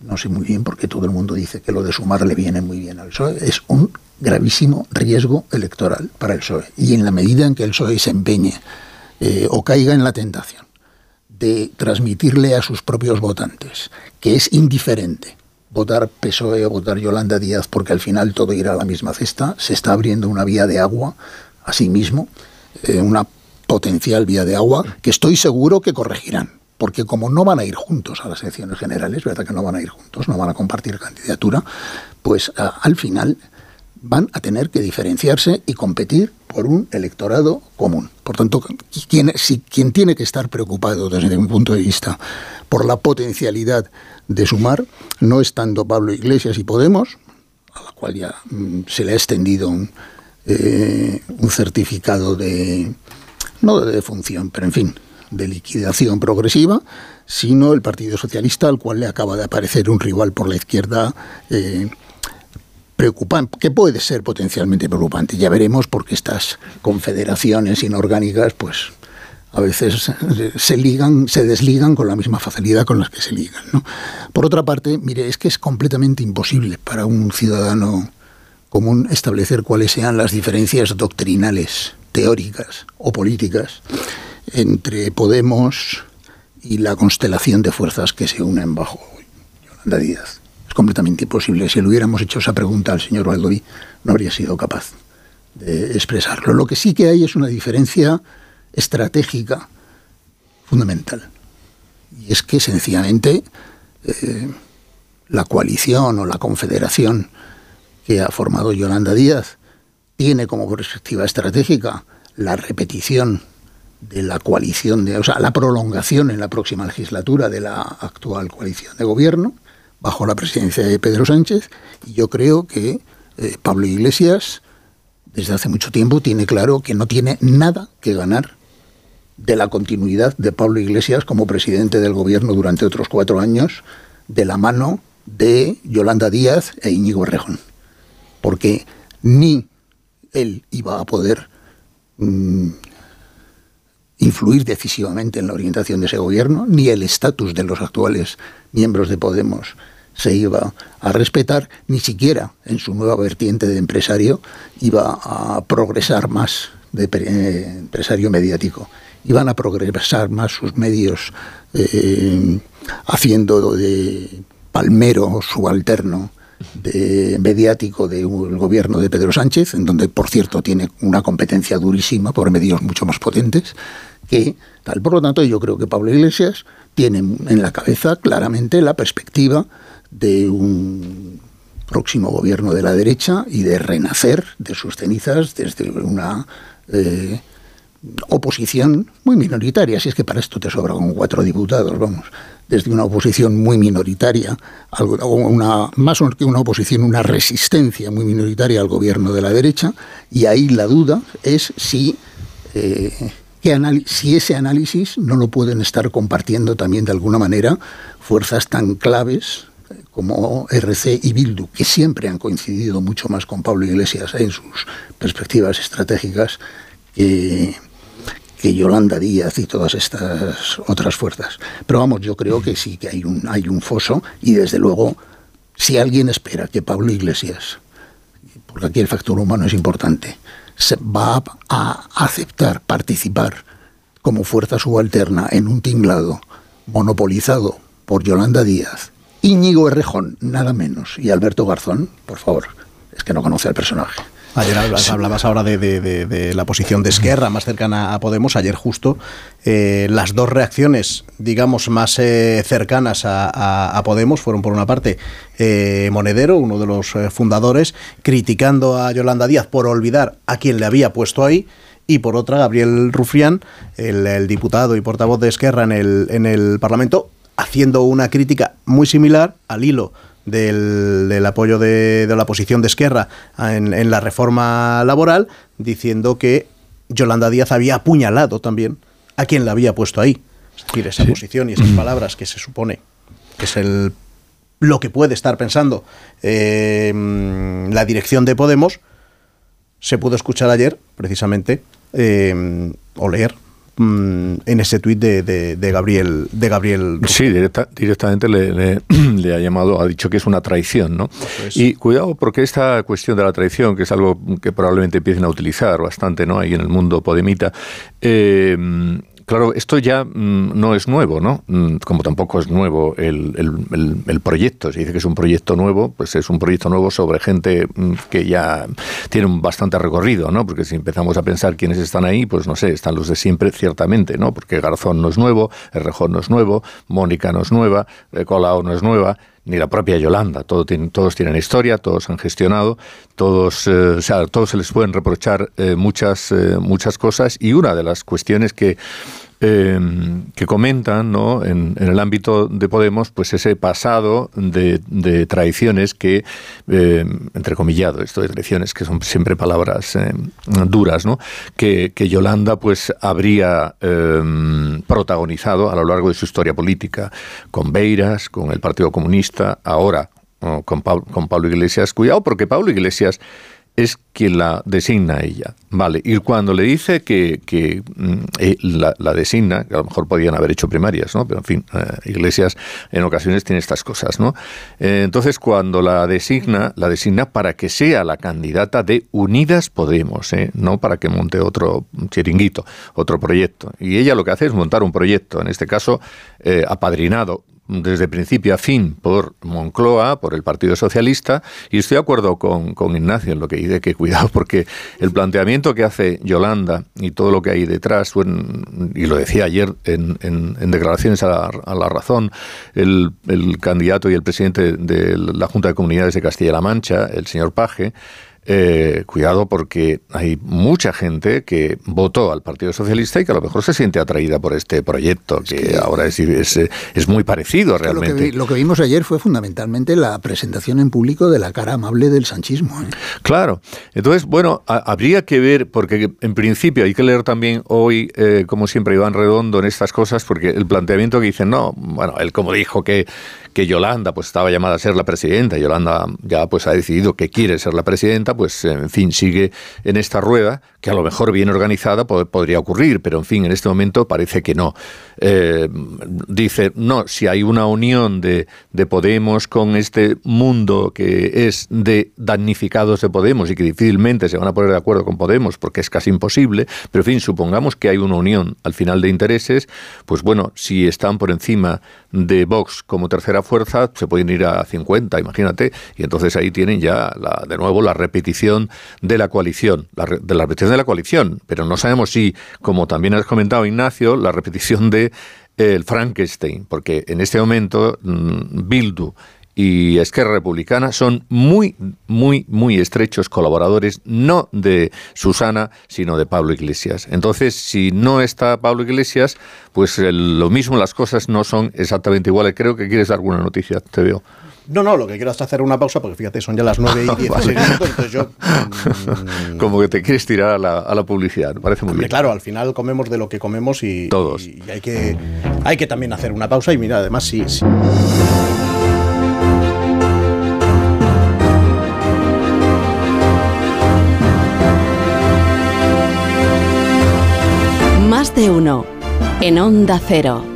no sé muy bien porque todo el mundo dice que lo de sumar le viene muy bien al PSOE. Es un gravísimo riesgo electoral para el PSOE. Y en la medida en que el PSOE se empeñe eh, o caiga en la tentación de transmitirle a sus propios votantes que es indiferente votar PSOE o votar Yolanda Díaz porque al final todo irá a la misma cesta, se está abriendo una vía de agua a sí mismo, eh, una potencial vía de agua que estoy seguro que corregirán porque como no van a ir juntos a las elecciones generales, ¿verdad que no van a ir juntos, no van a compartir candidatura? Pues al final van a tener que diferenciarse y competir por un electorado común. Por tanto, quien, tiene que estar preocupado desde mi punto de vista por la potencialidad de sumar, no estando Pablo Iglesias y Podemos, a la cual ya mm, se le ha extendido un, eh, un certificado de, no de defunción, pero en fin, de liquidación progresiva, sino el Partido Socialista, al cual le acaba de aparecer un rival por la izquierda eh, preocupante, que puede ser potencialmente preocupante. Ya veremos porque estas confederaciones inorgánicas, pues a veces se ligan, se desligan con la misma facilidad con las que se ligan. Por otra parte, mire, es que es completamente imposible para un ciudadano común establecer cuáles sean las diferencias doctrinales, teóricas o políticas entre Podemos y la constelación de fuerzas que se unen bajo Yolanda Díaz. Es completamente imposible. Si le hubiéramos hecho esa pregunta al señor Valdoví, no habría sido capaz de expresarlo. Lo que sí que hay es una diferencia estratégica fundamental. Y es que sencillamente eh, la coalición o la confederación que ha formado Yolanda Díaz tiene como perspectiva estratégica la repetición de la coalición, de, o sea, la prolongación en la próxima legislatura de la actual coalición de gobierno, bajo la presidencia de Pedro Sánchez, y yo creo que eh, Pablo Iglesias, desde hace mucho tiempo, tiene claro que no tiene nada que ganar de la continuidad de Pablo Iglesias como presidente del gobierno durante otros cuatro años, de la mano de Yolanda Díaz e Íñigo Errejón. Porque ni él iba a poder mm, influir decisivamente en la orientación de ese gobierno, ni el estatus de los actuales miembros de Podemos se iba a respetar, ni siquiera en su nueva vertiente de empresario iba a progresar más de eh, empresario mediático. Iban a progresar más sus medios eh, haciendo de palmero subalterno de mediático del gobierno de Pedro Sánchez, en donde, por cierto, tiene una competencia durísima por medios mucho más potentes que tal. Por lo tanto, yo creo que Pablo Iglesias tiene en la cabeza claramente la perspectiva de un próximo gobierno de la derecha y de renacer de sus cenizas desde una eh, oposición muy minoritaria, si es que para esto te sobra con cuatro diputados, vamos, desde una oposición muy minoritaria, una, más que una oposición, una resistencia muy minoritaria al gobierno de la derecha, y ahí la duda es si, eh, si ese análisis no lo pueden estar compartiendo también de alguna manera fuerzas tan claves como RC y Bildu, que siempre han coincidido mucho más con Pablo Iglesias en sus perspectivas estratégicas que que Yolanda Díaz y todas estas otras fuerzas. Pero vamos, yo creo que sí que hay un, hay un foso y desde luego, si alguien espera que Pablo Iglesias, porque aquí el factor humano es importante, se va a aceptar participar como fuerza subalterna en un tinglado monopolizado por Yolanda Díaz, Íñigo Errejón, nada menos, y Alberto Garzón, por favor, es que no conoce al personaje. Ayer hablabas, ahora de, la posición de Esquerra más cercana a Podemos. Ayer justo eh, las dos reacciones, digamos, más eh, cercanas a, Podemos fueron por una parte eh, Monedero, uno de los fundadores, criticando a Yolanda Díaz por olvidar a quien le había puesto ahí y por otra Gabriel Rufián, el, diputado y portavoz de Esquerra en el, en el Parlamento, haciendo una crítica muy similar al hilo del, apoyo de, la posición de Esquerra en, la reforma laboral, diciendo que Yolanda Díaz había apuñalado también a quien la había puesto ahí. Es decir, esa posición y esas palabras que se supone que es el, lo que puede estar pensando eh, la dirección de Podemos, se pudo escuchar ayer, precisamente, eh, o leer Mm, en ese tuit de, de, Gabriel de Gabriel sí directamente le, le, ha llamado ha dicho que es una traición no y cuidado porque esta cuestión de la traición que es algo que probablemente empiecen a utilizar bastante no ahí en el mundo podemita eh, Claro, esto ya mm, no es nuevo, ¿no? Mm, como tampoco es nuevo el, el, proyecto. Se dice que es un proyecto nuevo, pues es un proyecto nuevo sobre gente mm, que ya tiene un bastante recorrido, ¿no? Porque si empezamos a pensar quiénes están ahí, pues no sé, están los de siempre, ciertamente, ¿no? Porque Garzón no es nuevo, Errejón no es nuevo, Mónica no es nueva, Colau no es nueva ni la propia Yolanda. todos tienen historia, todos han gestionado, todos, eh, o sea, todos se les pueden reprochar eh, muchas, eh, muchas cosas y una de las cuestiones que Em, que comentan ¿no? En, el ámbito de Podemos pues ese pasado de, traiciones que, eh, entrecomillado, esto de traiciones que son siempre palabras em, duras, ¿no? que, Yolanda pues habría protagonizado a lo largo de su historia política, con Beiras, con el Partido Comunista, ahora con, con Pablo Iglesias. Cuidado porque Pablo Iglesias es quien la designa ella. Vale, y cuando le dice que, que mm, eh, la, designa, que a lo mejor podían haber hecho primarias, ¿no? Pero en fin, eh, Iglesias en ocasiones tiene estas cosas, ¿no? Eh, entonces, cuando la designa, la designa para que sea la candidata de Unidas Podemos, no para que monte otro chiringuito, otro proyecto. Y ella lo que hace es montar un proyecto, en este caso apadrinado desde principio a fin por Moncloa, por el Partido Socialista, y estoy de acuerdo con, Ignacio en lo que dice que cuidado, porque el planteamiento que hace Yolanda y todo lo que hay detrás, y lo decía ayer en, declaraciones a la, razón, el, el, candidato y el presidente de la Junta de Comunidades de Castilla-La Mancha, el señor Paje, eh, cuidado porque hay mucha gente que votó al Partido Socialista y que a lo mejor se siente atraída por este proyecto, que, ahora es, es, muy parecido realmente. Lo que, vimos ayer fue fundamentalmente la presentación en público de la cara amable del sanchismo. ¿eh? Claro. Entonces, bueno, habría que ver, porque en principio hay que leer también hoy, eh, como siempre, Iván Redondo en estas cosas, porque el planteamiento que dicen, no, bueno, él como dijo que que Yolanda pues estaba llamada a ser la presidenta, Yolanda ya pues ha decidido que quiere ser la presidenta, pues en fin sigue en esta rueda que a lo mejor bien organizada podría ocurrir, pero en fin en este momento parece que no. Eh, dice, no, si hay una unión de, de Podemos con este mundo que es de damnificados de Podemos y que difícilmente se van a poner de acuerdo con Podemos porque es casi imposible, pero en fin, supongamos que hay una unión al final de intereses, pues bueno, si están por encima de Vox como tercera fuerza, se pueden ir a 50, imagínate, y entonces ahí tienen ya de nuevo la repetición de la coalición, de la repetición de la coalición, pero no sabemos si, como también has comentado Ignacio, la repetición de el Frankenstein, porque en este momento mm, Bildu y Esquerra Republicana son muy, muy, muy estrechos colaboradores, no de Susana, sino de Pablo Iglesias. Entonces, si no está Pablo Iglesias, pues lo mismo, las cosas no son exactamente iguales. Creo que quieres dar alguna noticia, te veo. No, no, lo que quiero es hacer una pausa, porque fíjate, son ya las 9 y 16 minutos, entonces yo... Como que te quieres tirar a la, a la publicidad, parece muy bien. Claro, al final comemos de lo que comemos y... Todos. Y, hay, que, hay que también hacer una pausa y mira, además, sí. sí. Más de uno. En Onda Cero.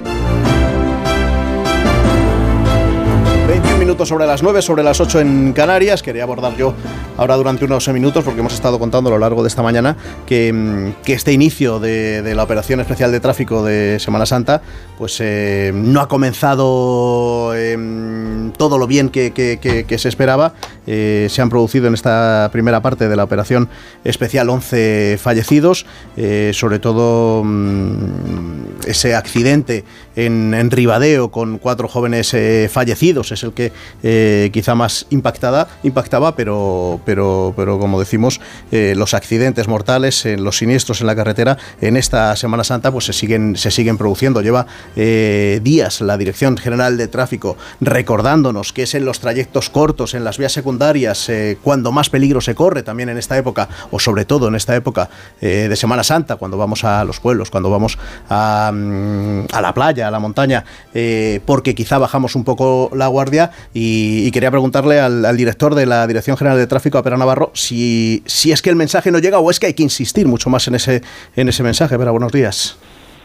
Minutos sobre las 9, sobre las 8 en Canarias. Quería abordar yo ahora durante unos minutos, porque hemos estado contando a lo largo de esta mañana, que, mm, este inicio de, la operación especial de tráfico de Semana Santa, pues eh, no ha comenzado em, todo lo bien que, se esperaba. Eh, se han producido en esta primera parte de la operación especial 11 fallecidos, eh, sobre todo mm, ese accidente en, en, Ribadeo con cuatro jóvenes fallecidos es el que quizá más impactada, impactaba, pero, pero, pero como decimos, eh, los accidentes mortales, eh, los siniestros en la carretera en esta Semana Santa pues se siguen, se siguen produciendo. Lleva días la Dirección General de Tráfico recordándonos que es en los trayectos cortos, en las vías secundarias, cuando más peligro se corre también en esta época, o sobre todo en esta época de Semana Santa, cuando vamos a los pueblos, cuando vamos a, mm, a la playa, a la montaña, porque quizá bajamos un poco la guardia y, quería preguntarle al, director de la Dirección General de Tráfico, a Pera Navarro, si, si es que el mensaje no llega o es que hay que insistir mucho más en ese, en ese mensaje. Pera, buenos días.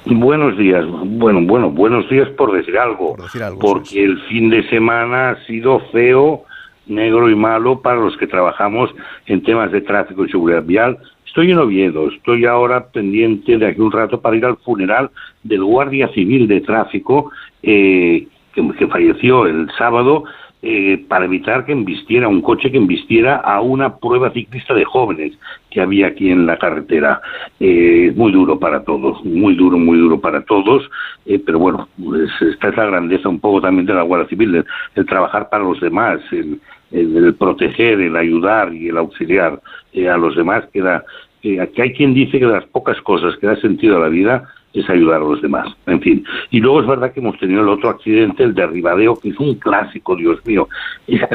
Buenos días. Bueno, bueno, buenos días por decir algo. porque el fin de semana ha sido feo, negro y malo para los que trabajamos en temas de tráfico y seguridad vial. Estoy en Oviedo, estoy ahora pendiente de aquí un rato para ir al funeral del Guardia Civil de Tráfico eh, que, falleció el sábado eh, para evitar que embistiera un coche que embistiera a una prueba ciclista de jóvenes que había aquí en la carretera. Eh, muy duro para todos, muy duro, muy duro para todos, eh, pero bueno, pues esta es la grandeza un poco también de la Guardia Civil, el, trabajar para los demás, el, el, proteger, el ayudar y el auxiliar a los demás, que, da, que hay quien dice que las pocas cosas que da sentido a la vida es ayudar a los demás. En fin. Y luego es verdad que hemos tenido el otro accidente, el de Ribadeo, que es un clásico, Dios mío.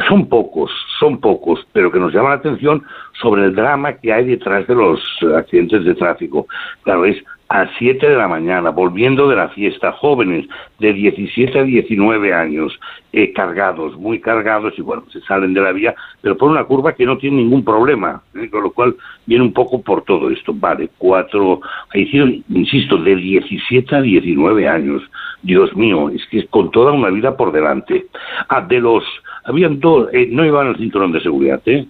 son pocos, son pocos, pero que nos llama la atención sobre el drama que hay detrás de los accidentes de tráfico. Claro, es a 7 de la mañana, volviendo de la fiesta, jóvenes de 17 a 19 años, eh, cargados, muy cargados, y bueno, se salen de la vía, pero por una curva que no tiene ningún problema, ¿eh? con lo cual viene un poco por todo esto. Vale, cuatro, insisto, de 17 a 19 años. Dios mío, es que es con toda una vida por delante. Ah, de los, habían dos, eh, no iban al cinturón de seguridad, ¿eh?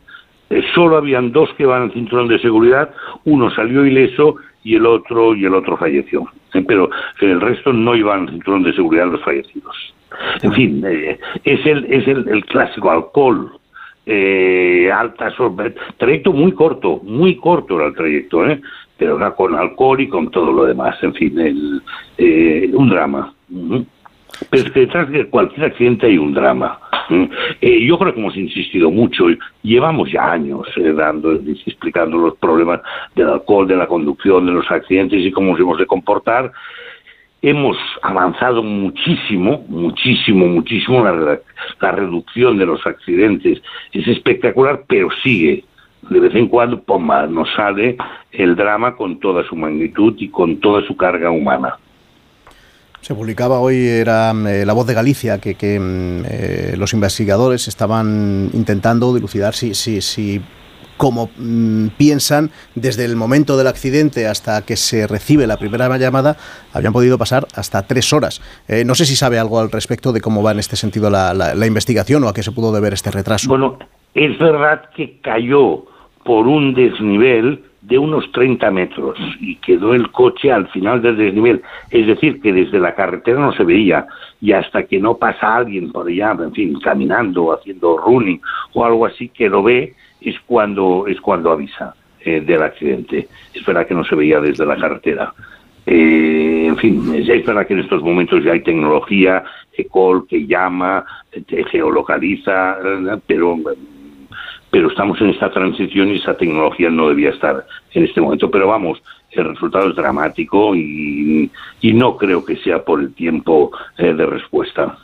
solo habían dos que iban al cinturón de seguridad, uno salió ileso y el otro y el otro falleció. Eh, pero el resto no iban al cinturón de seguridad los fallecidos. En fin, eh, es el es el, clásico alcohol, eh, alta trayecto muy corto, muy corto era el trayecto, ¿eh? pero era con alcohol y con todo lo demás, en fin, el, un drama. Pero es que detrás de cualquier accidente hay un drama. Eh, yo creo que hemos insistido mucho, llevamos ya años eh, dando, explicando los problemas del alcohol, de la conducción, de los accidentes y cómo nos hemos de comportar. Hemos avanzado muchísimo, muchísimo, muchísimo. La, reducción de los accidentes es espectacular, pero sigue. De vez en cuando, pomba, nos sale el drama con toda su magnitud y con toda su carga humana. Se publicaba hoy, era eh, La Voz de Galicia, que, mm, eh, los investigadores estaban intentando dilucidar si, si, si como mm, piensan, desde el momento del accidente hasta que se recibe la primera llamada, habían podido pasar hasta tres horas. Eh, no sé si sabe algo al respecto de cómo va en este sentido la, la investigación o a qué se pudo deber este retraso. Bueno, es verdad que cayó por un desnivel de unos 30 metros y quedó el coche al final del desnivel. Es decir, que desde la carretera no se veía y hasta que no pasa alguien por allá, en fin, caminando, haciendo running o algo así, que lo ve, es cuando, es cuando avisa eh, del accidente. Es que no se veía desde la carretera. Eh, en fin, es verdad que en estos momentos ya hay tecnología, ECOL que llama, te geolocaliza, pero pero estamos en esta transición y esa tecnología no debía estar en este momento. Pero vamos, el resultado es dramático y, no creo que sea por el tiempo eh, de respuesta.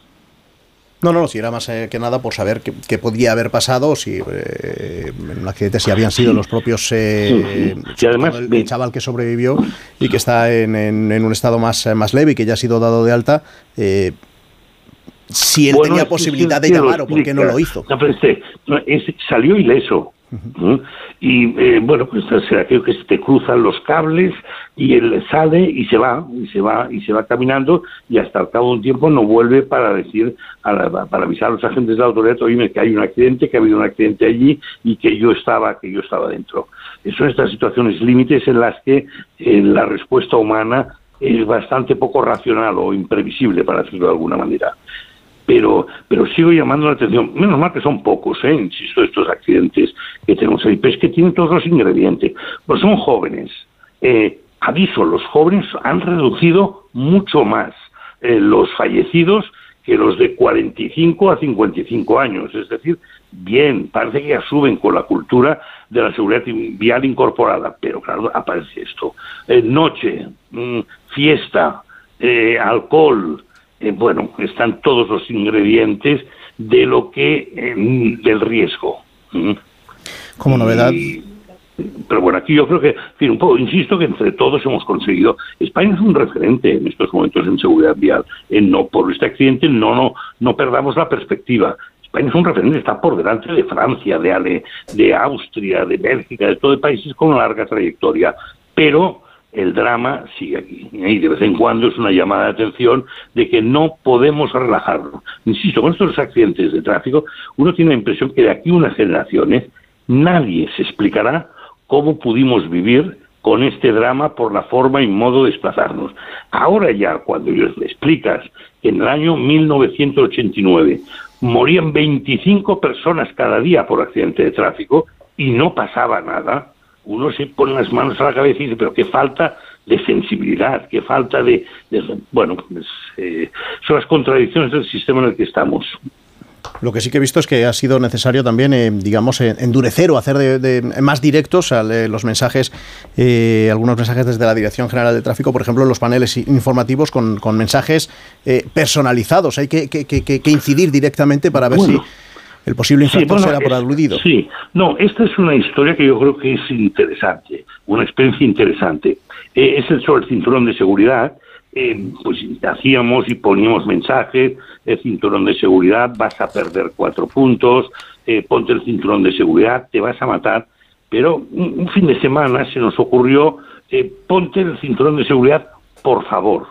No, no, si era más eh, que nada por saber qué, podía haber pasado, si eh, en un accidente si habían sido los propios eh, además el, chaval que sobrevivió y que está en, en, un estado más, más leve y que ya ha sido dado de alta. Eh, si él tenía posibilidad de llamar o por qué no lo hizo. salió ileso. Y eh, bueno, pues será que se te cruzan los cables y él sale y se va, y se va, y se va caminando y hasta al cabo de un tiempo no vuelve para decir, para avisar a los agentes de la autoridad, oye, que hay un accidente, que ha habido un accidente allí y que yo estaba, que yo estaba dentro. Son estas situaciones límites en las que eh, la respuesta humana es bastante poco racional o imprevisible, para decirlo de alguna manera pero, pero sigo llamando la atención. Menos mal que son pocos, ¿eh? insisto, estos accidentes que tenemos ahí, pero es que tienen todos los ingredientes. Pues son jóvenes. Eh, aviso, los jóvenes han reducido mucho más eh, los fallecidos que los de 45 a 55 años. Es decir, bien, parece que ya suben con la cultura de la seguridad vial incorporada, pero claro, aparece esto. Eh, noche, mm, fiesta, alcohol, eh, bueno, están todos los ingredientes de lo que eh, del riesgo. Como novedad. pero bueno, aquí yo creo que, en fin, un poco, insisto que entre todos hemos conseguido. España es un referente en estos momentos en seguridad vial. En no por este accidente no no no perdamos la perspectiva. España es un referente, está por delante de Francia, de Ale, de Austria, de Bélgica, de todo el países con una larga trayectoria. Pero el drama sigue aquí. Y de vez en cuando es una llamada de atención de que no podemos relajarnos. Insisto, con estos accidentes de tráfico, uno tiene la impresión que de aquí a unas generaciones nadie se explicará cómo pudimos vivir con este drama por la forma y modo de desplazarnos. Ahora ya, cuando le explicas que en el año 1989 morían 25 personas cada día por accidente de tráfico y no pasaba nada, uno se pone las manos a la cabeza y dice, pero qué falta de sensibilidad, qué falta de... bueno, pues, eh, son las contradicciones del sistema en el que estamos. Lo que sí que he visto es que ha sido necesario también, eh, digamos, eh, endurecer o hacer de, más directos los mensajes, algunos mensajes desde la Dirección General de Tráfico, por ejemplo, los paneles informativos con, mensajes personalizados. Hay que, que, incidir directamente para ver si el posible infractor será por aludido. Sí, no, esta es una historia que yo creo que es interesante, una experiencia interesante. Eh, es el sobre el cinturón de seguridad. Eh, pues hacíamos y poníamos mensajes, el cinturón de seguridad, vas a perder cuatro puntos, eh, ponte el cinturón de seguridad, te vas a matar. Pero un, fin de semana se nos ocurrió, ponte el cinturón de seguridad, por favor.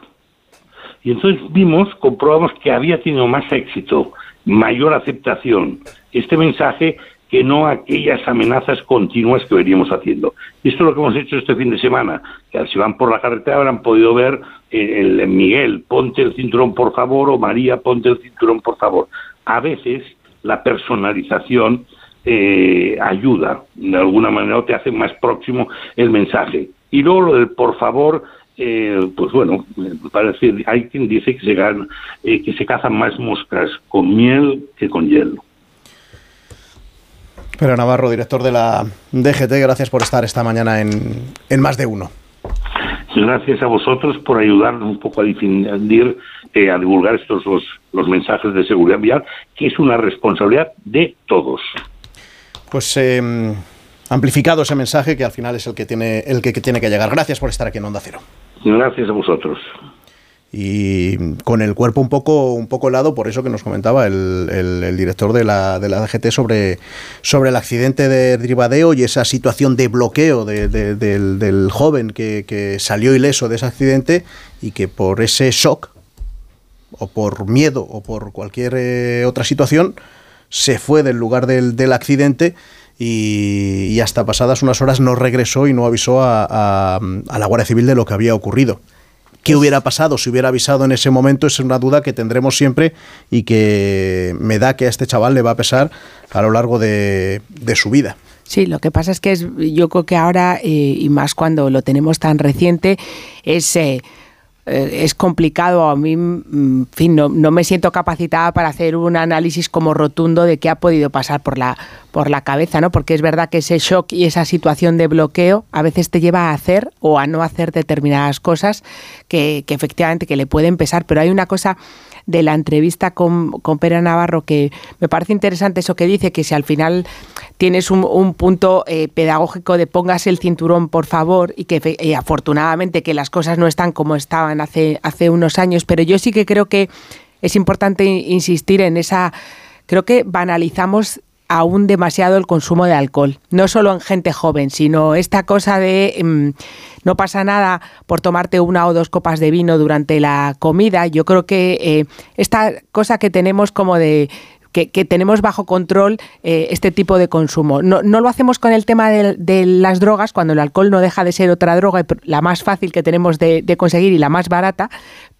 Y entonces vimos, comprobamos que había tenido más éxito mayor aceptación este mensaje que no aquellas amenazas continuas que veníamos haciendo. Esto es lo que hemos hecho este fin de semana, que si van por la carretera habrán podido ver eh, el, Miguel, ponte el cinturón por favor, o María, ponte el cinturón por favor. A veces la personalización eh, ayuda, de alguna manera, te hace más próximo el mensaje. Y luego lo del por favor eh, pues bueno, parece, hay quien dice que se, eh, que se cazan más moscas con miel que con hielo. Pero Navarro, director de la DGT, gracias por estar esta mañana en, en Más de Uno. Gracias a vosotros por ayudarnos un poco a difundir, eh, a divulgar estos los, los mensajes de seguridad vial, que es una responsabilidad de todos. Pues eh, amplificado ese mensaje que al final es el que tiene el que, tiene que llegar. Gracias por estar aquí en Onda Cero. Gracias a vosotros. Y con el cuerpo un poco un poco helado por eso que nos comentaba el, el, director de la, de la DGT sobre, sobre el accidente de Ribadeo y esa situación de bloqueo de, del, joven que, que, salió ileso de ese accidente y que por ese shock o por miedo o por cualquier eh, otra situación se fue del lugar del, del accidente y, hasta pasadas unas horas no regresó y no avisó a, a, la Guardia Civil de lo que había ocurrido. ¿Qué hubiera pasado si hubiera avisado en ese momento? Es una duda que tendremos siempre y que me da que a este chaval le va a pesar a lo largo de, su vida. Sí, lo que pasa es que es, yo creo que ahora, eh, y más cuando lo tenemos tan reciente, es... Eh, es complicado. A mí, mm, en fin, no, no, me siento capacitada para hacer un análisis como rotundo de qué ha podido pasar por la, por la cabeza, ¿no? Porque es verdad que ese shock y esa situación de bloqueo a veces te lleva a hacer o a no hacer determinadas cosas que, que efectivamente que le pueden pesar. Pero hay una cosa de la entrevista con, con Pera Navarro, que me parece interesante eso que dice, que si al final tienes un, punto eh, pedagógico de pongas el cinturón, por favor, y que eh, afortunadamente que las cosas no están como estaban hace, hace unos años, pero yo sí que creo que es importante insistir en esa, creo que banalizamos aún demasiado el consumo de alcohol, no solo en gente joven, sino esta cosa de mm, no pasa nada por tomarte una o dos copas de vino durante la comida. Yo creo que eh, esta cosa que tenemos como de que, tenemos bajo control eh, este tipo de consumo. No, lo hacemos con el tema de, las drogas, cuando el alcohol no deja de ser otra droga, la más fácil que tenemos de, conseguir y la más barata,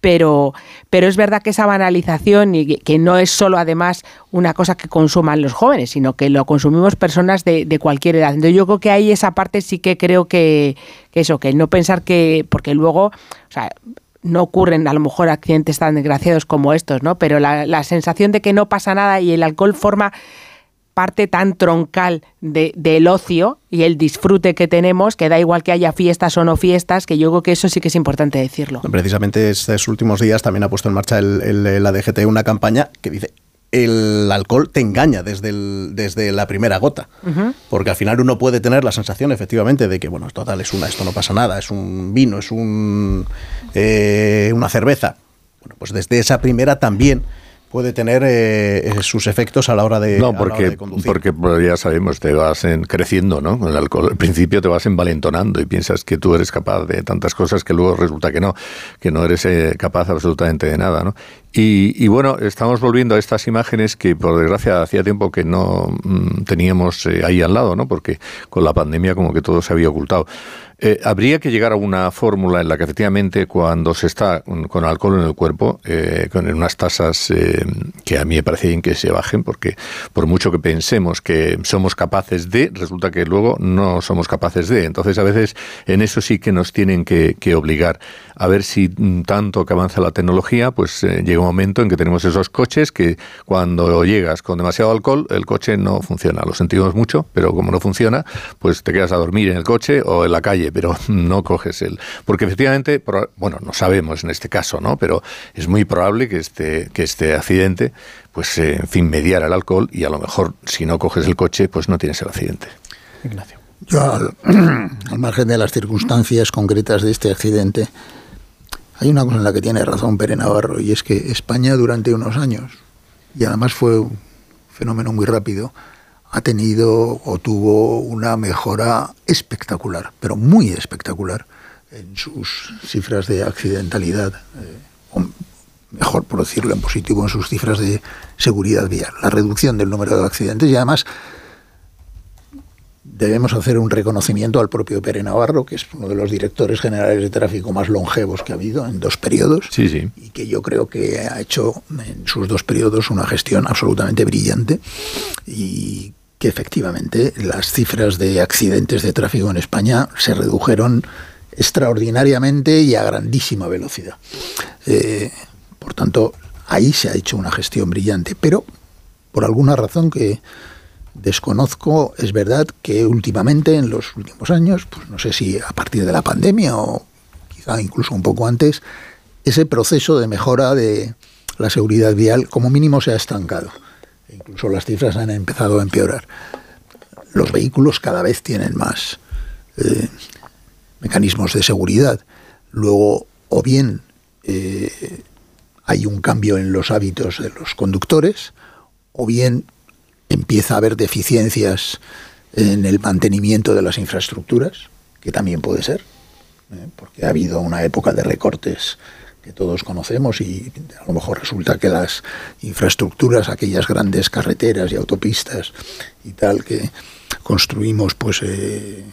pero, pero es verdad que esa banalización y que no es solo además una cosa que consuman los jóvenes, sino que lo consumimos personas de, cualquier edad. Entonces yo creo que ahí esa parte sí que creo que, eso, que no pensar que, porque luego, no ocurren a lo mejor accidentes tan desgraciados como estos, ¿no? Pero la, sensación de que no pasa nada y el alcohol forma parte tan troncal de, del ocio y el disfrute que tenemos, que da igual que haya fiestas o no fiestas, que yo creo que eso sí que es importante decirlo. Precisamente estos últimos días también ha puesto en marcha el, la DGT una campaña que dice el alcohol te engaña desde, desde la primera gota. Porque al final uno puede tener la sensación, efectivamente, de que, bueno, total, es una, esto no pasa nada, es un vino, es un, eh, una cerveza. Bueno, pues desde esa primera también puede tener eh, eh, sus efectos a la hora de, no, porque, Porque pues, ya sabemos, te vas en, creciendo, ¿no? Con el alcohol. Al principio te vas envalentonando y piensas que tú eres capaz de tantas cosas que luego resulta que no, que no eres eh, capaz absolutamente de nada, ¿no? Y, bueno, estamos volviendo a estas imágenes que por desgracia hacía tiempo que no mm, teníamos ahí al lado, ¿no? Porque con la pandemia como que todo se había ocultado. Eh, habría que llegar a una fórmula en la que efectivamente cuando se está con, alcohol en el cuerpo, eh, con unas tasas eh, que a mí me parece bien que se bajen, porque por mucho que pensemos que somos capaces de, resulta que luego no somos capaces de. Entonces a veces en eso sí que nos tienen que, que obligar a ver si mm, tanto que avanza la tecnología, pues eh, llega un momento en que tenemos esos coches que cuando llegas con demasiado alcohol, el coche no funciona. Lo sentimos mucho, pero como no funciona, pues te quedas a dormir en el coche o en la calle, pero no coges el... Porque efectivamente, bueno, no sabemos en este caso, ¿no? Pero es muy probable que este, que este accidente, pues, eh, en fin, mediara el alcohol y a lo mejor si no coges el coche, pues no tienes el accidente. Ignacio. Yo, al, al margen de las circunstancias concretas de este accidente, hay una cosa en la que tiene razón Pere Navarro y es que España durante unos años, y además fue un fenómeno muy rápido, ha tenido o tuvo una mejora espectacular, pero muy espectacular en sus cifras de accidentalidad, eh, o mejor por decirlo en positivo, en sus cifras de seguridad vial, la reducción del número de accidentes y además debemos hacer un reconocimiento al propio Pere Navarro, que es uno de los directores generales de tráfico más longevos que ha habido en dos periodos, sí, y que yo creo que ha hecho en sus dos periodos una gestión absolutamente brillante y que efectivamente las cifras de accidentes de tráfico en España se redujeron extraordinariamente y a grandísima velocidad. Eh, por tanto, ahí se ha hecho una gestión brillante, pero por alguna razón que desconozco, es verdad que últimamente, en los últimos años, pues no sé si a partir de la pandemia o quizá incluso un poco antes, ese proceso de mejora de la seguridad vial como mínimo se ha estancado. Incluso las cifras han empezado a empeorar. Los vehículos cada vez tienen más eh, mecanismos de seguridad. Luego, o bien eh, hay un cambio en los hábitos de los conductores, o bien empieza a haber deficiencias en el mantenimiento de las infraestructuras, que también puede ser, ¿eh? porque ha habido una época de recortes que todos conocemos y a lo mejor resulta que las infraestructuras, aquellas grandes carreteras y autopistas y tal que construimos, pues eh,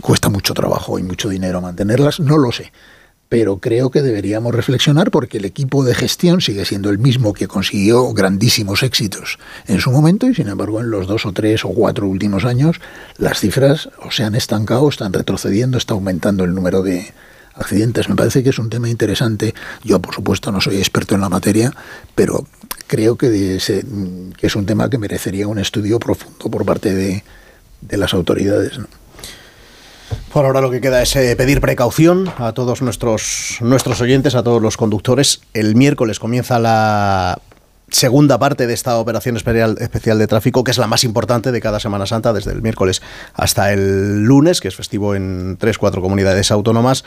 cuesta mucho trabajo y mucho dinero mantenerlas, no lo sé. Pero creo que deberíamos reflexionar porque el equipo de gestión sigue siendo el mismo que consiguió grandísimos éxitos en su momento y sin embargo en los dos o tres o cuatro últimos años las cifras o se han estancado, están retrocediendo, está aumentando el número de, accidentes. Me parece que es un tema interesante. Yo, por supuesto, no soy experto en la materia, pero creo que, que es un tema que merecería un estudio profundo por parte de, de las autoridades. Por ahora lo que queda es eh, pedir precaución a todos nuestros, nuestros oyentes, a todos los conductores. El miércoles comienza la segunda parte de esta operación especial de tráfico, que es la más importante de cada Semana Santa, desde el miércoles hasta el lunes, que es festivo en tres, cuatro comunidades autónomas.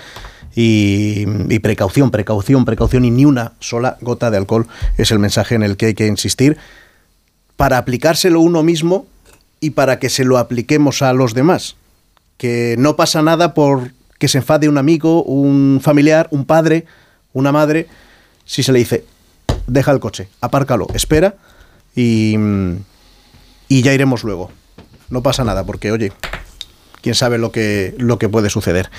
Y, precaución, precaución, precaución y ni una sola gota de alcohol es el mensaje en el que hay que insistir para aplicárselo uno mismo y para que se lo apliquemos a los demás. Que no pasa nada por que se enfade un amigo, un familiar, un padre, una madre, si se le dice, deja el coche, apárcalo, espera y, y ya iremos luego. No pasa nada, porque oye, quién sabe lo que, lo que puede suceder.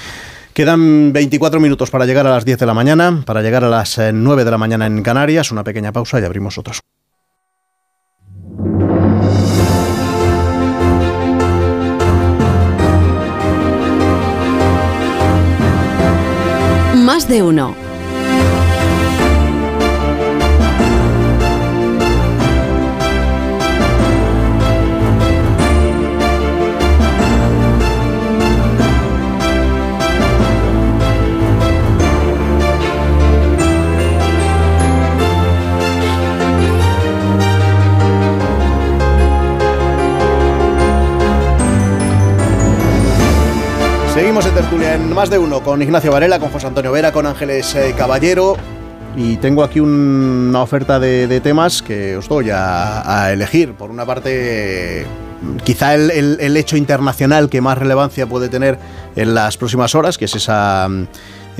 Quedan 24 minutos para llegar a las 10 de la mañana, para llegar a las 9 eh, de la mañana en Canarias, una pequeña pausa y abrimos otros. Más de uno. Más de uno con Ignacio Varela, con José Antonio Vera, con Ángeles eh, Caballero. Y tengo aquí una oferta de, temas que os doy a, elegir. Por una parte, quizá el, hecho internacional que más relevancia puede tener en las próximas horas, que es esa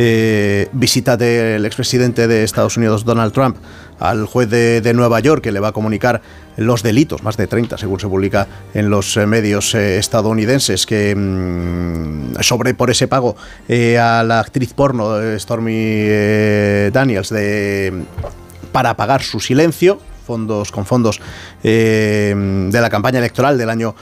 eh, visita del expresidente de Estados Unidos, Donald Trump, al juez de, Nueva York, que le va a comunicar los delitos, más de 30 según se publica en los eh, medios eh, estadounidenses, mm, sobre por ese pago a la actriz porno Stormy Daniels de para pagar su silencio fondos, con fondos eh, de la campaña electoral del año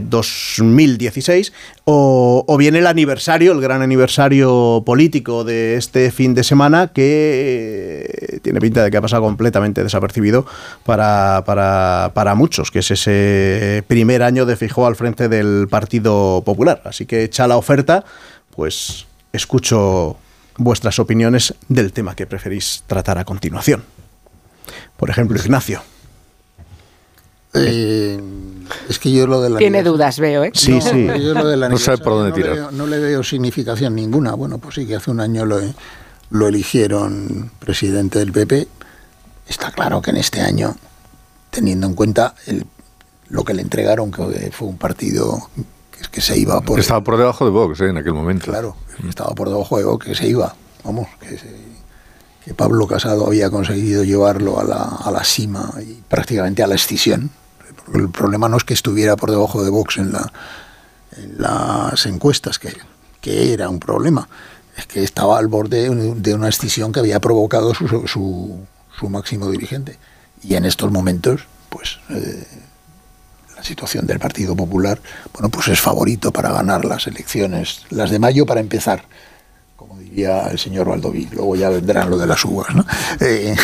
2016, eh, o, bien el aniversario, el gran aniversario político de este fin de semana, que eh, tiene pinta de que ha pasado completamente desapercibido para, para, para muchos, que es ese primer año de Fijó al frente del Partido Popular. Así que echa la oferta, pues escucho vuestras opiniones del tema que preferís tratar a continuación. Por ejemplo, Ignacio. Eh, es que yo lo de la Tiene dudas, veo, ¿eh? Sí, sí. no sabe por dónde tirar. no le veo significación ninguna. Bueno, pues sí, que hace un año lo, lo eligieron presidente del PP. Está claro que en este año, teniendo en cuenta el, lo que le entregaron, que fue un partido que, que se iba por... Estaba por debajo de Vox ¿eh? en aquel momento. Claro, estaba por debajo de Vox, que se iba. Vamos, que se Pablo Casado había conseguido llevarlo a la, a la cima y prácticamente a la escisión. El problema no es que estuviera por debajo de Vox en, la, en las encuestas, que, que, era un problema, es que estaba al borde de una escisión que había provocado su, su, su máximo dirigente. Y en estos momentos, pues eh, la situación del Partido Popular, bueno, pues es favorito para ganar las elecciones, las de mayo para empezar como diría el señor Valdoví, luego ya vendrán lo de las uvas, ¿no? Eh,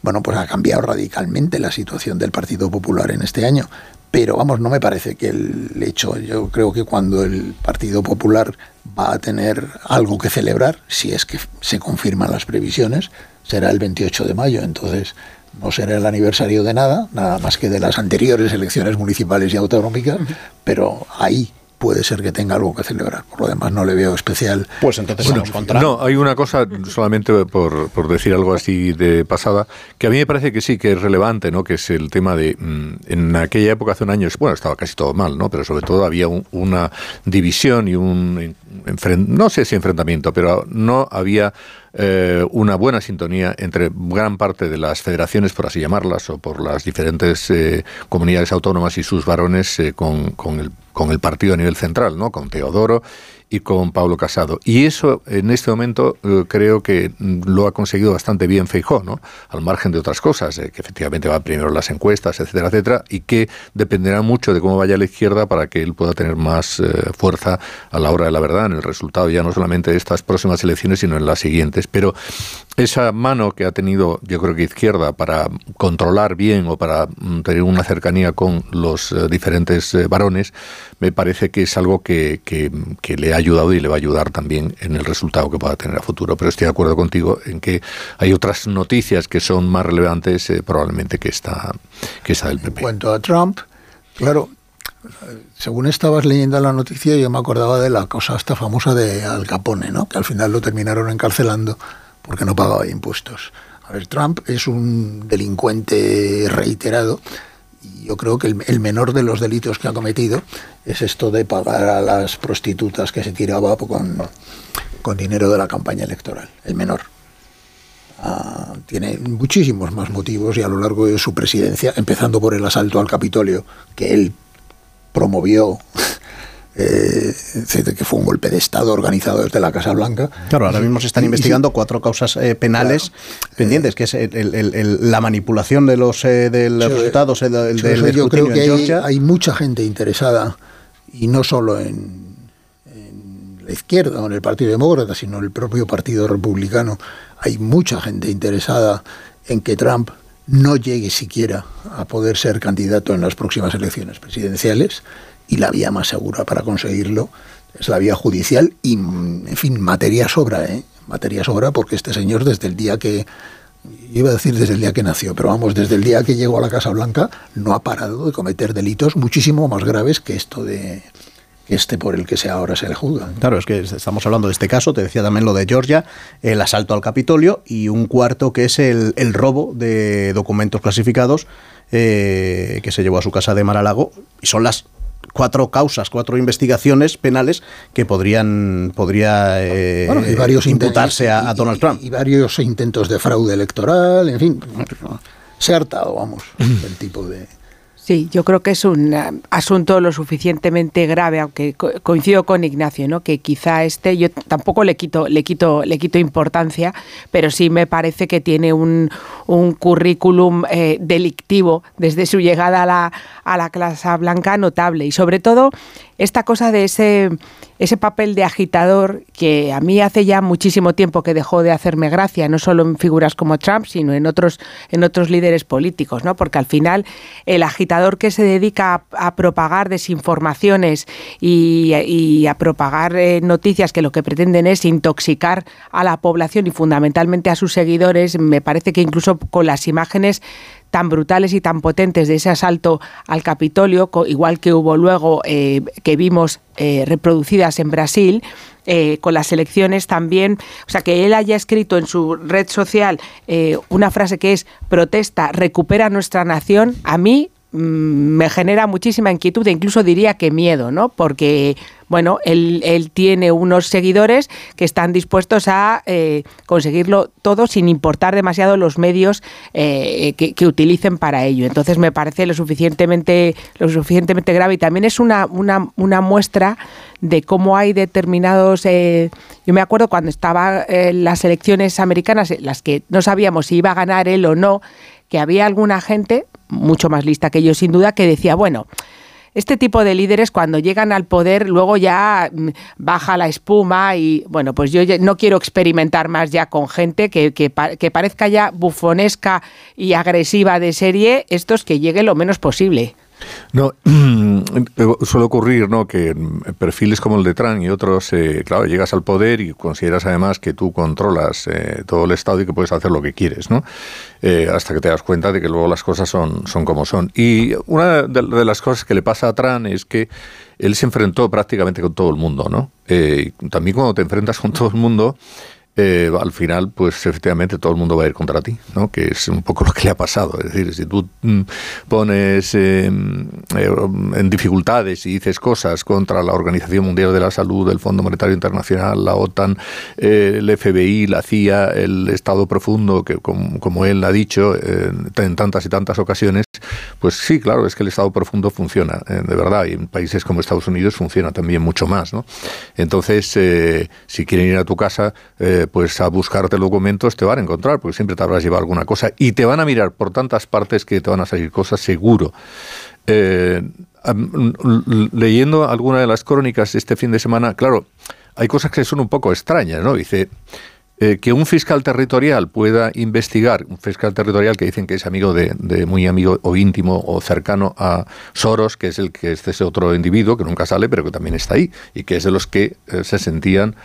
bueno, pues ha cambiado radicalmente la situación del Partido Popular en este año. Pero vamos, no me parece que el hecho, yo creo que cuando el Partido Popular va a tener algo que celebrar, si es que se confirman las previsiones, será el 28 de mayo. Entonces, no será el aniversario de nada, nada más que de las anteriores elecciones municipales y autonómicas, pero ahí puede ser que tenga algo que celebrar. Por lo demás, no le veo especial. Pues entonces vamos contra. No, hay una cosa, solamente por, por, decir algo así de pasada, que a mí me parece que sí, que es relevante, ¿no? Que es el tema de. Mm, en aquella época, hace un año, bueno, estaba casi todo mal, ¿no? Pero sobre todo había una división y un. No sé si enfrentamiento, pero no había eh, una buena sintonía entre gran parte de las federaciones, por así llamarlas, o por las diferentes eh, comunidades autónomas y sus varones eh, con, con, el, con el partido a nivel central, ¿no? con Teodoro y con Pablo Casado. Y eso en este momento eh, creo que lo ha conseguido bastante bien Feijó, ¿no? al margen de otras cosas, eh, que efectivamente va primero las encuestas, etcétera, etcétera, y que dependerá mucho de cómo vaya la izquierda para que él pueda tener más eh, fuerza a la hora de la verdad, en el resultado ya no solamente de estas próximas elecciones, sino en las siguientes. Pero esa mano que ha tenido, yo creo que izquierda, para controlar bien o para mm, tener una cercanía con los diferentes varones, me parece que es algo que, que, que le ha ayudado y le va a ayudar también en el resultado que pueda tener a futuro. Pero estoy de acuerdo contigo en que hay otras noticias que son más relevantes eh, probablemente que esta, que esta del PP. En cuanto a Trump, claro, según estabas leyendo la noticia, yo me acordaba de la cosa esta famosa de Al Capone, ¿no? que al final lo terminaron encarcelando porque no pagaba impuestos. A ver, Trump es un delincuente reiterado yo creo que el, menor de los delitos que ha cometido es esto de pagar a las prostitutas que se tiraba con, con dinero de la campaña electoral, el menor. Ah, tiene muchísimos más motivos y a lo largo de su presidencia, empezando por el asalto al Capitolio que él promovió eh, que fue un golpe de Estado organizado desde la Casa Blanca. Claro, ahora mismo se están investigando cuatro causas eh, penales pendientes, que es la manipulación de los, eh, de los resultados del, Yo creo que hay, mucha gente interesada, y no solo en, la izquierda o en el Partido Demócrata, sino en el propio Partido Republicano. Hay mucha gente interesada en que Trump no llegue siquiera a poder ser candidato en las próximas elecciones presidenciales y la vía más segura para conseguirlo es la vía judicial y, en fin, materia sobra, ¿eh? Materia sobra porque este señor desde el día que, iba a decir desde el día que nació, pero vamos, desde el día que llegó a la Casa Blanca no ha parado de cometer delitos muchísimo más graves que esto de este por el que se ahora se le juzga. Claro, es que estamos hablando de este caso, te decía también lo de Georgia, el asalto al Capitolio y un cuarto que es el, el robo de documentos clasificados eh, que se llevó a su casa de Maralago y son las cuatro causas, cuatro investigaciones penales que podrían podría eh, varios imputarse a, Donald Trump. Y, varios intentos de fraude electoral, en fin, se ha hartado, vamos, el tipo de, Sí, yo creo que es un eh, asunto lo suficientemente grave, aunque coincido con Ignacio, ¿no? Que quizá este, yo tampoco le quito, le quito, le quito importancia, pero sí me parece que tiene un, un currículum eh, delictivo desde su llegada a la, a la clase blanca notable y sobre todo esta cosa de ese, ese papel de agitador que a mí hace ya muchísimo tiempo que dejó de hacerme gracia, no solo en figuras como Trump, sino en otros, en otros líderes políticos, ¿no? Porque al final el agitador que se dedica a, propagar desinformaciones y, a propagar eh, noticias que lo que pretenden es intoxicar a la población y fundamentalmente a sus seguidores, me parece que incluso con las imágenes tan brutales y tan potentes de ese asalto al Capitolio, igual que hubo luego eh, que vimos eh, reproducidas en Brasil, eh, con las elecciones también, o sea, que él haya escrito en su red social una frase que es protesta, recupera nuestra nación, a mí me genera muchísima inquietud e incluso diría que miedo, ¿no? Porque bueno, él, él tiene unos seguidores que están dispuestos a eh, conseguirlo todo sin importar demasiado los medios eh, que, utilicen para ello. Entonces me parece lo suficientemente, lo suficientemente grave y también es una, una, una muestra de cómo hay determinados... Eh, yo me acuerdo cuando estaba en las elecciones americanas, las que no sabíamos si iba a ganar él o no, que había alguna gente, mucho más lista que yo sin duda, que decía, bueno, este tipo de líderes cuando llegan al poder luego ya mm, baja la espuma y bueno, pues yo no quiero experimentar más ya con gente que, que, que parezca ya bufonesca y agresiva de serie, estos que llegue lo menos posible. No, suele ocurrir ¿no? que perfiles como el de Trump y otros, eh, claro, llegas al poder y consideras además que tú controlas eh, todo el Estado y que puedes hacer lo que quieres, ¿no? Eh, hasta que te das cuenta de que luego las cosas son, son como son. Y una de, las cosas que le pasa a Trump es que él se enfrentó prácticamente con todo el mundo, ¿no? también cuando te enfrentas con todo el mundo, eh, al final, pues efectivamente todo el mundo va a ir contra ti, ¿no? que es un poco lo que le ha pasado. Es decir, si tú mm, pones eh, en dificultades y dices cosas contra la Organización Mundial de la Salud, el Fondo Monetario Internacional, la OTAN, eh, el FBI, la CIA, el Estado Profundo, que como, él ha dicho en tantas y tantas ocasiones, pues sí, claro, es que el Estado Profundo funciona, de verdad, y en países como Estados Unidos funciona también mucho más. ¿no? Entonces, si quieren ir a tu casa, pues a buscarte documentos te van a encontrar, porque siempre te habrás llevado alguna cosa y te van a mirar por tantas partes que te van a salir cosas seguro. Eh, leyendo alguna de las crónicas este fin de semana, claro, hay cosas que son un poco extrañas, ¿no? Dice eh, que un fiscal territorial pueda investigar, un fiscal territorial que dicen que es amigo de, muy amigo o íntimo o cercano a Soros, que es el que es ese otro individuo que nunca sale, pero que también está ahí y que es de los que eh, se sentían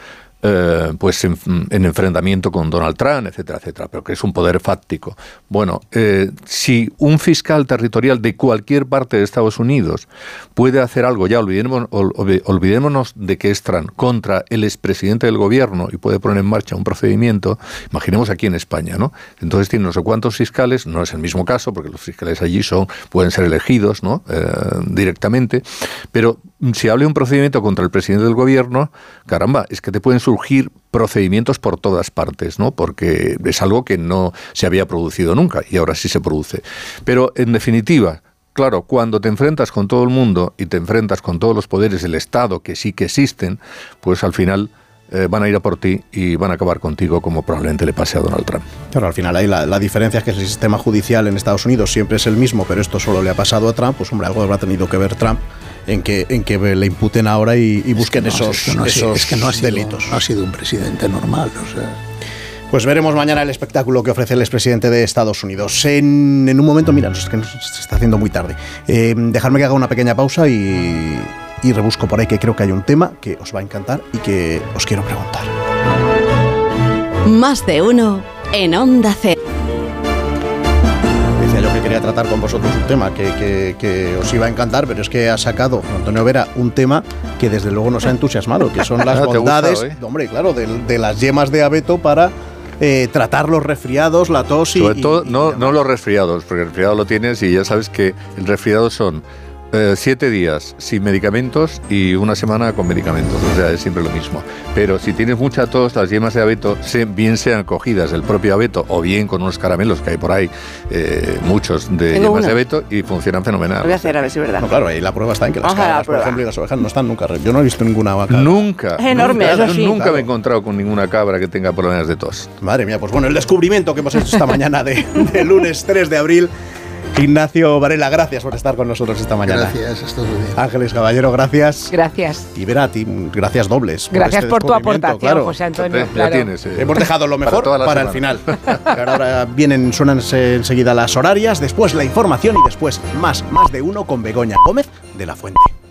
eh, pues en, enfrentamiento con Donald Trump, etcétera, etcétera, pero que es un poder fáctico. Bueno, eh, si un fiscal territorial de cualquier parte de Estados Unidos puede hacer algo, ya olvidémonos, olvidémonos de que es Trump, contra el expresidente del gobierno y puede poner en marcha un procedimiento, imaginemos aquí en España, ¿no? Entonces tiene no sé cuántos fiscales, no es el mismo caso, porque los fiscales allí son, pueden ser elegidos, ¿no? Eh, directamente, pero si hable un procedimiento contra el presidente del gobierno, caramba, es que te pueden surgir procedimientos por todas partes, ¿no? Porque es algo que no se había producido nunca y ahora sí se produce. Pero en definitiva, claro, cuando te enfrentas con todo el mundo y te enfrentas con todos los poderes del Estado que sí que existen, pues al final eh, van a ir a por ti y van a acabar contigo como probablemente le pase a Donald Trump. Claro, al final ahí la, la, diferencia es que el sistema judicial en Estados Unidos siempre es el mismo, pero esto solo le ha pasado a Trump, pues hombre, algo habrá tenido que ver Trump en que, en que le imputen ahora y, busquen esos, esos que no ha sido, delitos. No ha sido un presidente normal. Pues veremos mañana el espectáculo que ofrece el expresidente de Estados Unidos. En, un momento, mira, es que se está haciendo muy tarde. Eh, dejadme que haga una pequeña pausa y, y rebusco por ahí que creo que hay un tema que os va a encantar y que os quiero preguntar. Más de uno en Onda C yo que quería tratar con vosotros un tema que, os iba a encantar, pero es que ha sacado Antonio Vera un tema que desde luego nos ha entusiasmado, que son las bondades, hombre, claro, de, las yemas de abeto para eh, tratar los resfriados, la tos y... Sobre todo, no, no los resfriados, porque el resfriado lo tienes y ya sabes que el resfriado son eh, siete días sin medicamentos y una semana con medicamentos, o sea, es siempre lo mismo. Pero si tienes mucha tos, las yemas de abeto, bien sean cogidas del propio abeto o bien con unos caramelos que hay por ahí, eh, muchos de yemas de abeto, y funcionan fenomenal. voy a hacer a ver si es verdad. No, claro, ahí la prueba está en que las cabras, por ejemplo, y las ovejas no están nunca. Yo no he visto ninguna vaca. Nunca. Enorme, nunca, eso Nunca me he encontrado con ninguna cabra que tenga problemas de tos. Madre mía, pues bueno, el descubrimiento que hemos hecho esta mañana de, de lunes 3 de abril Ignacio Varela, gracias por estar con nosotros esta mañana. Gracias, esto es bien. Ángeles Caballero, gracias. Gracias. Y Vera, a ti, gracias dobles. Gracias por, este tu aportación, José Antonio. tienes, eh. Hemos dejado lo mejor para, el final. ahora vienen, suenan enseguida las horarias, después la información y después más, más de uno con Begoña Gómez de la Fuente.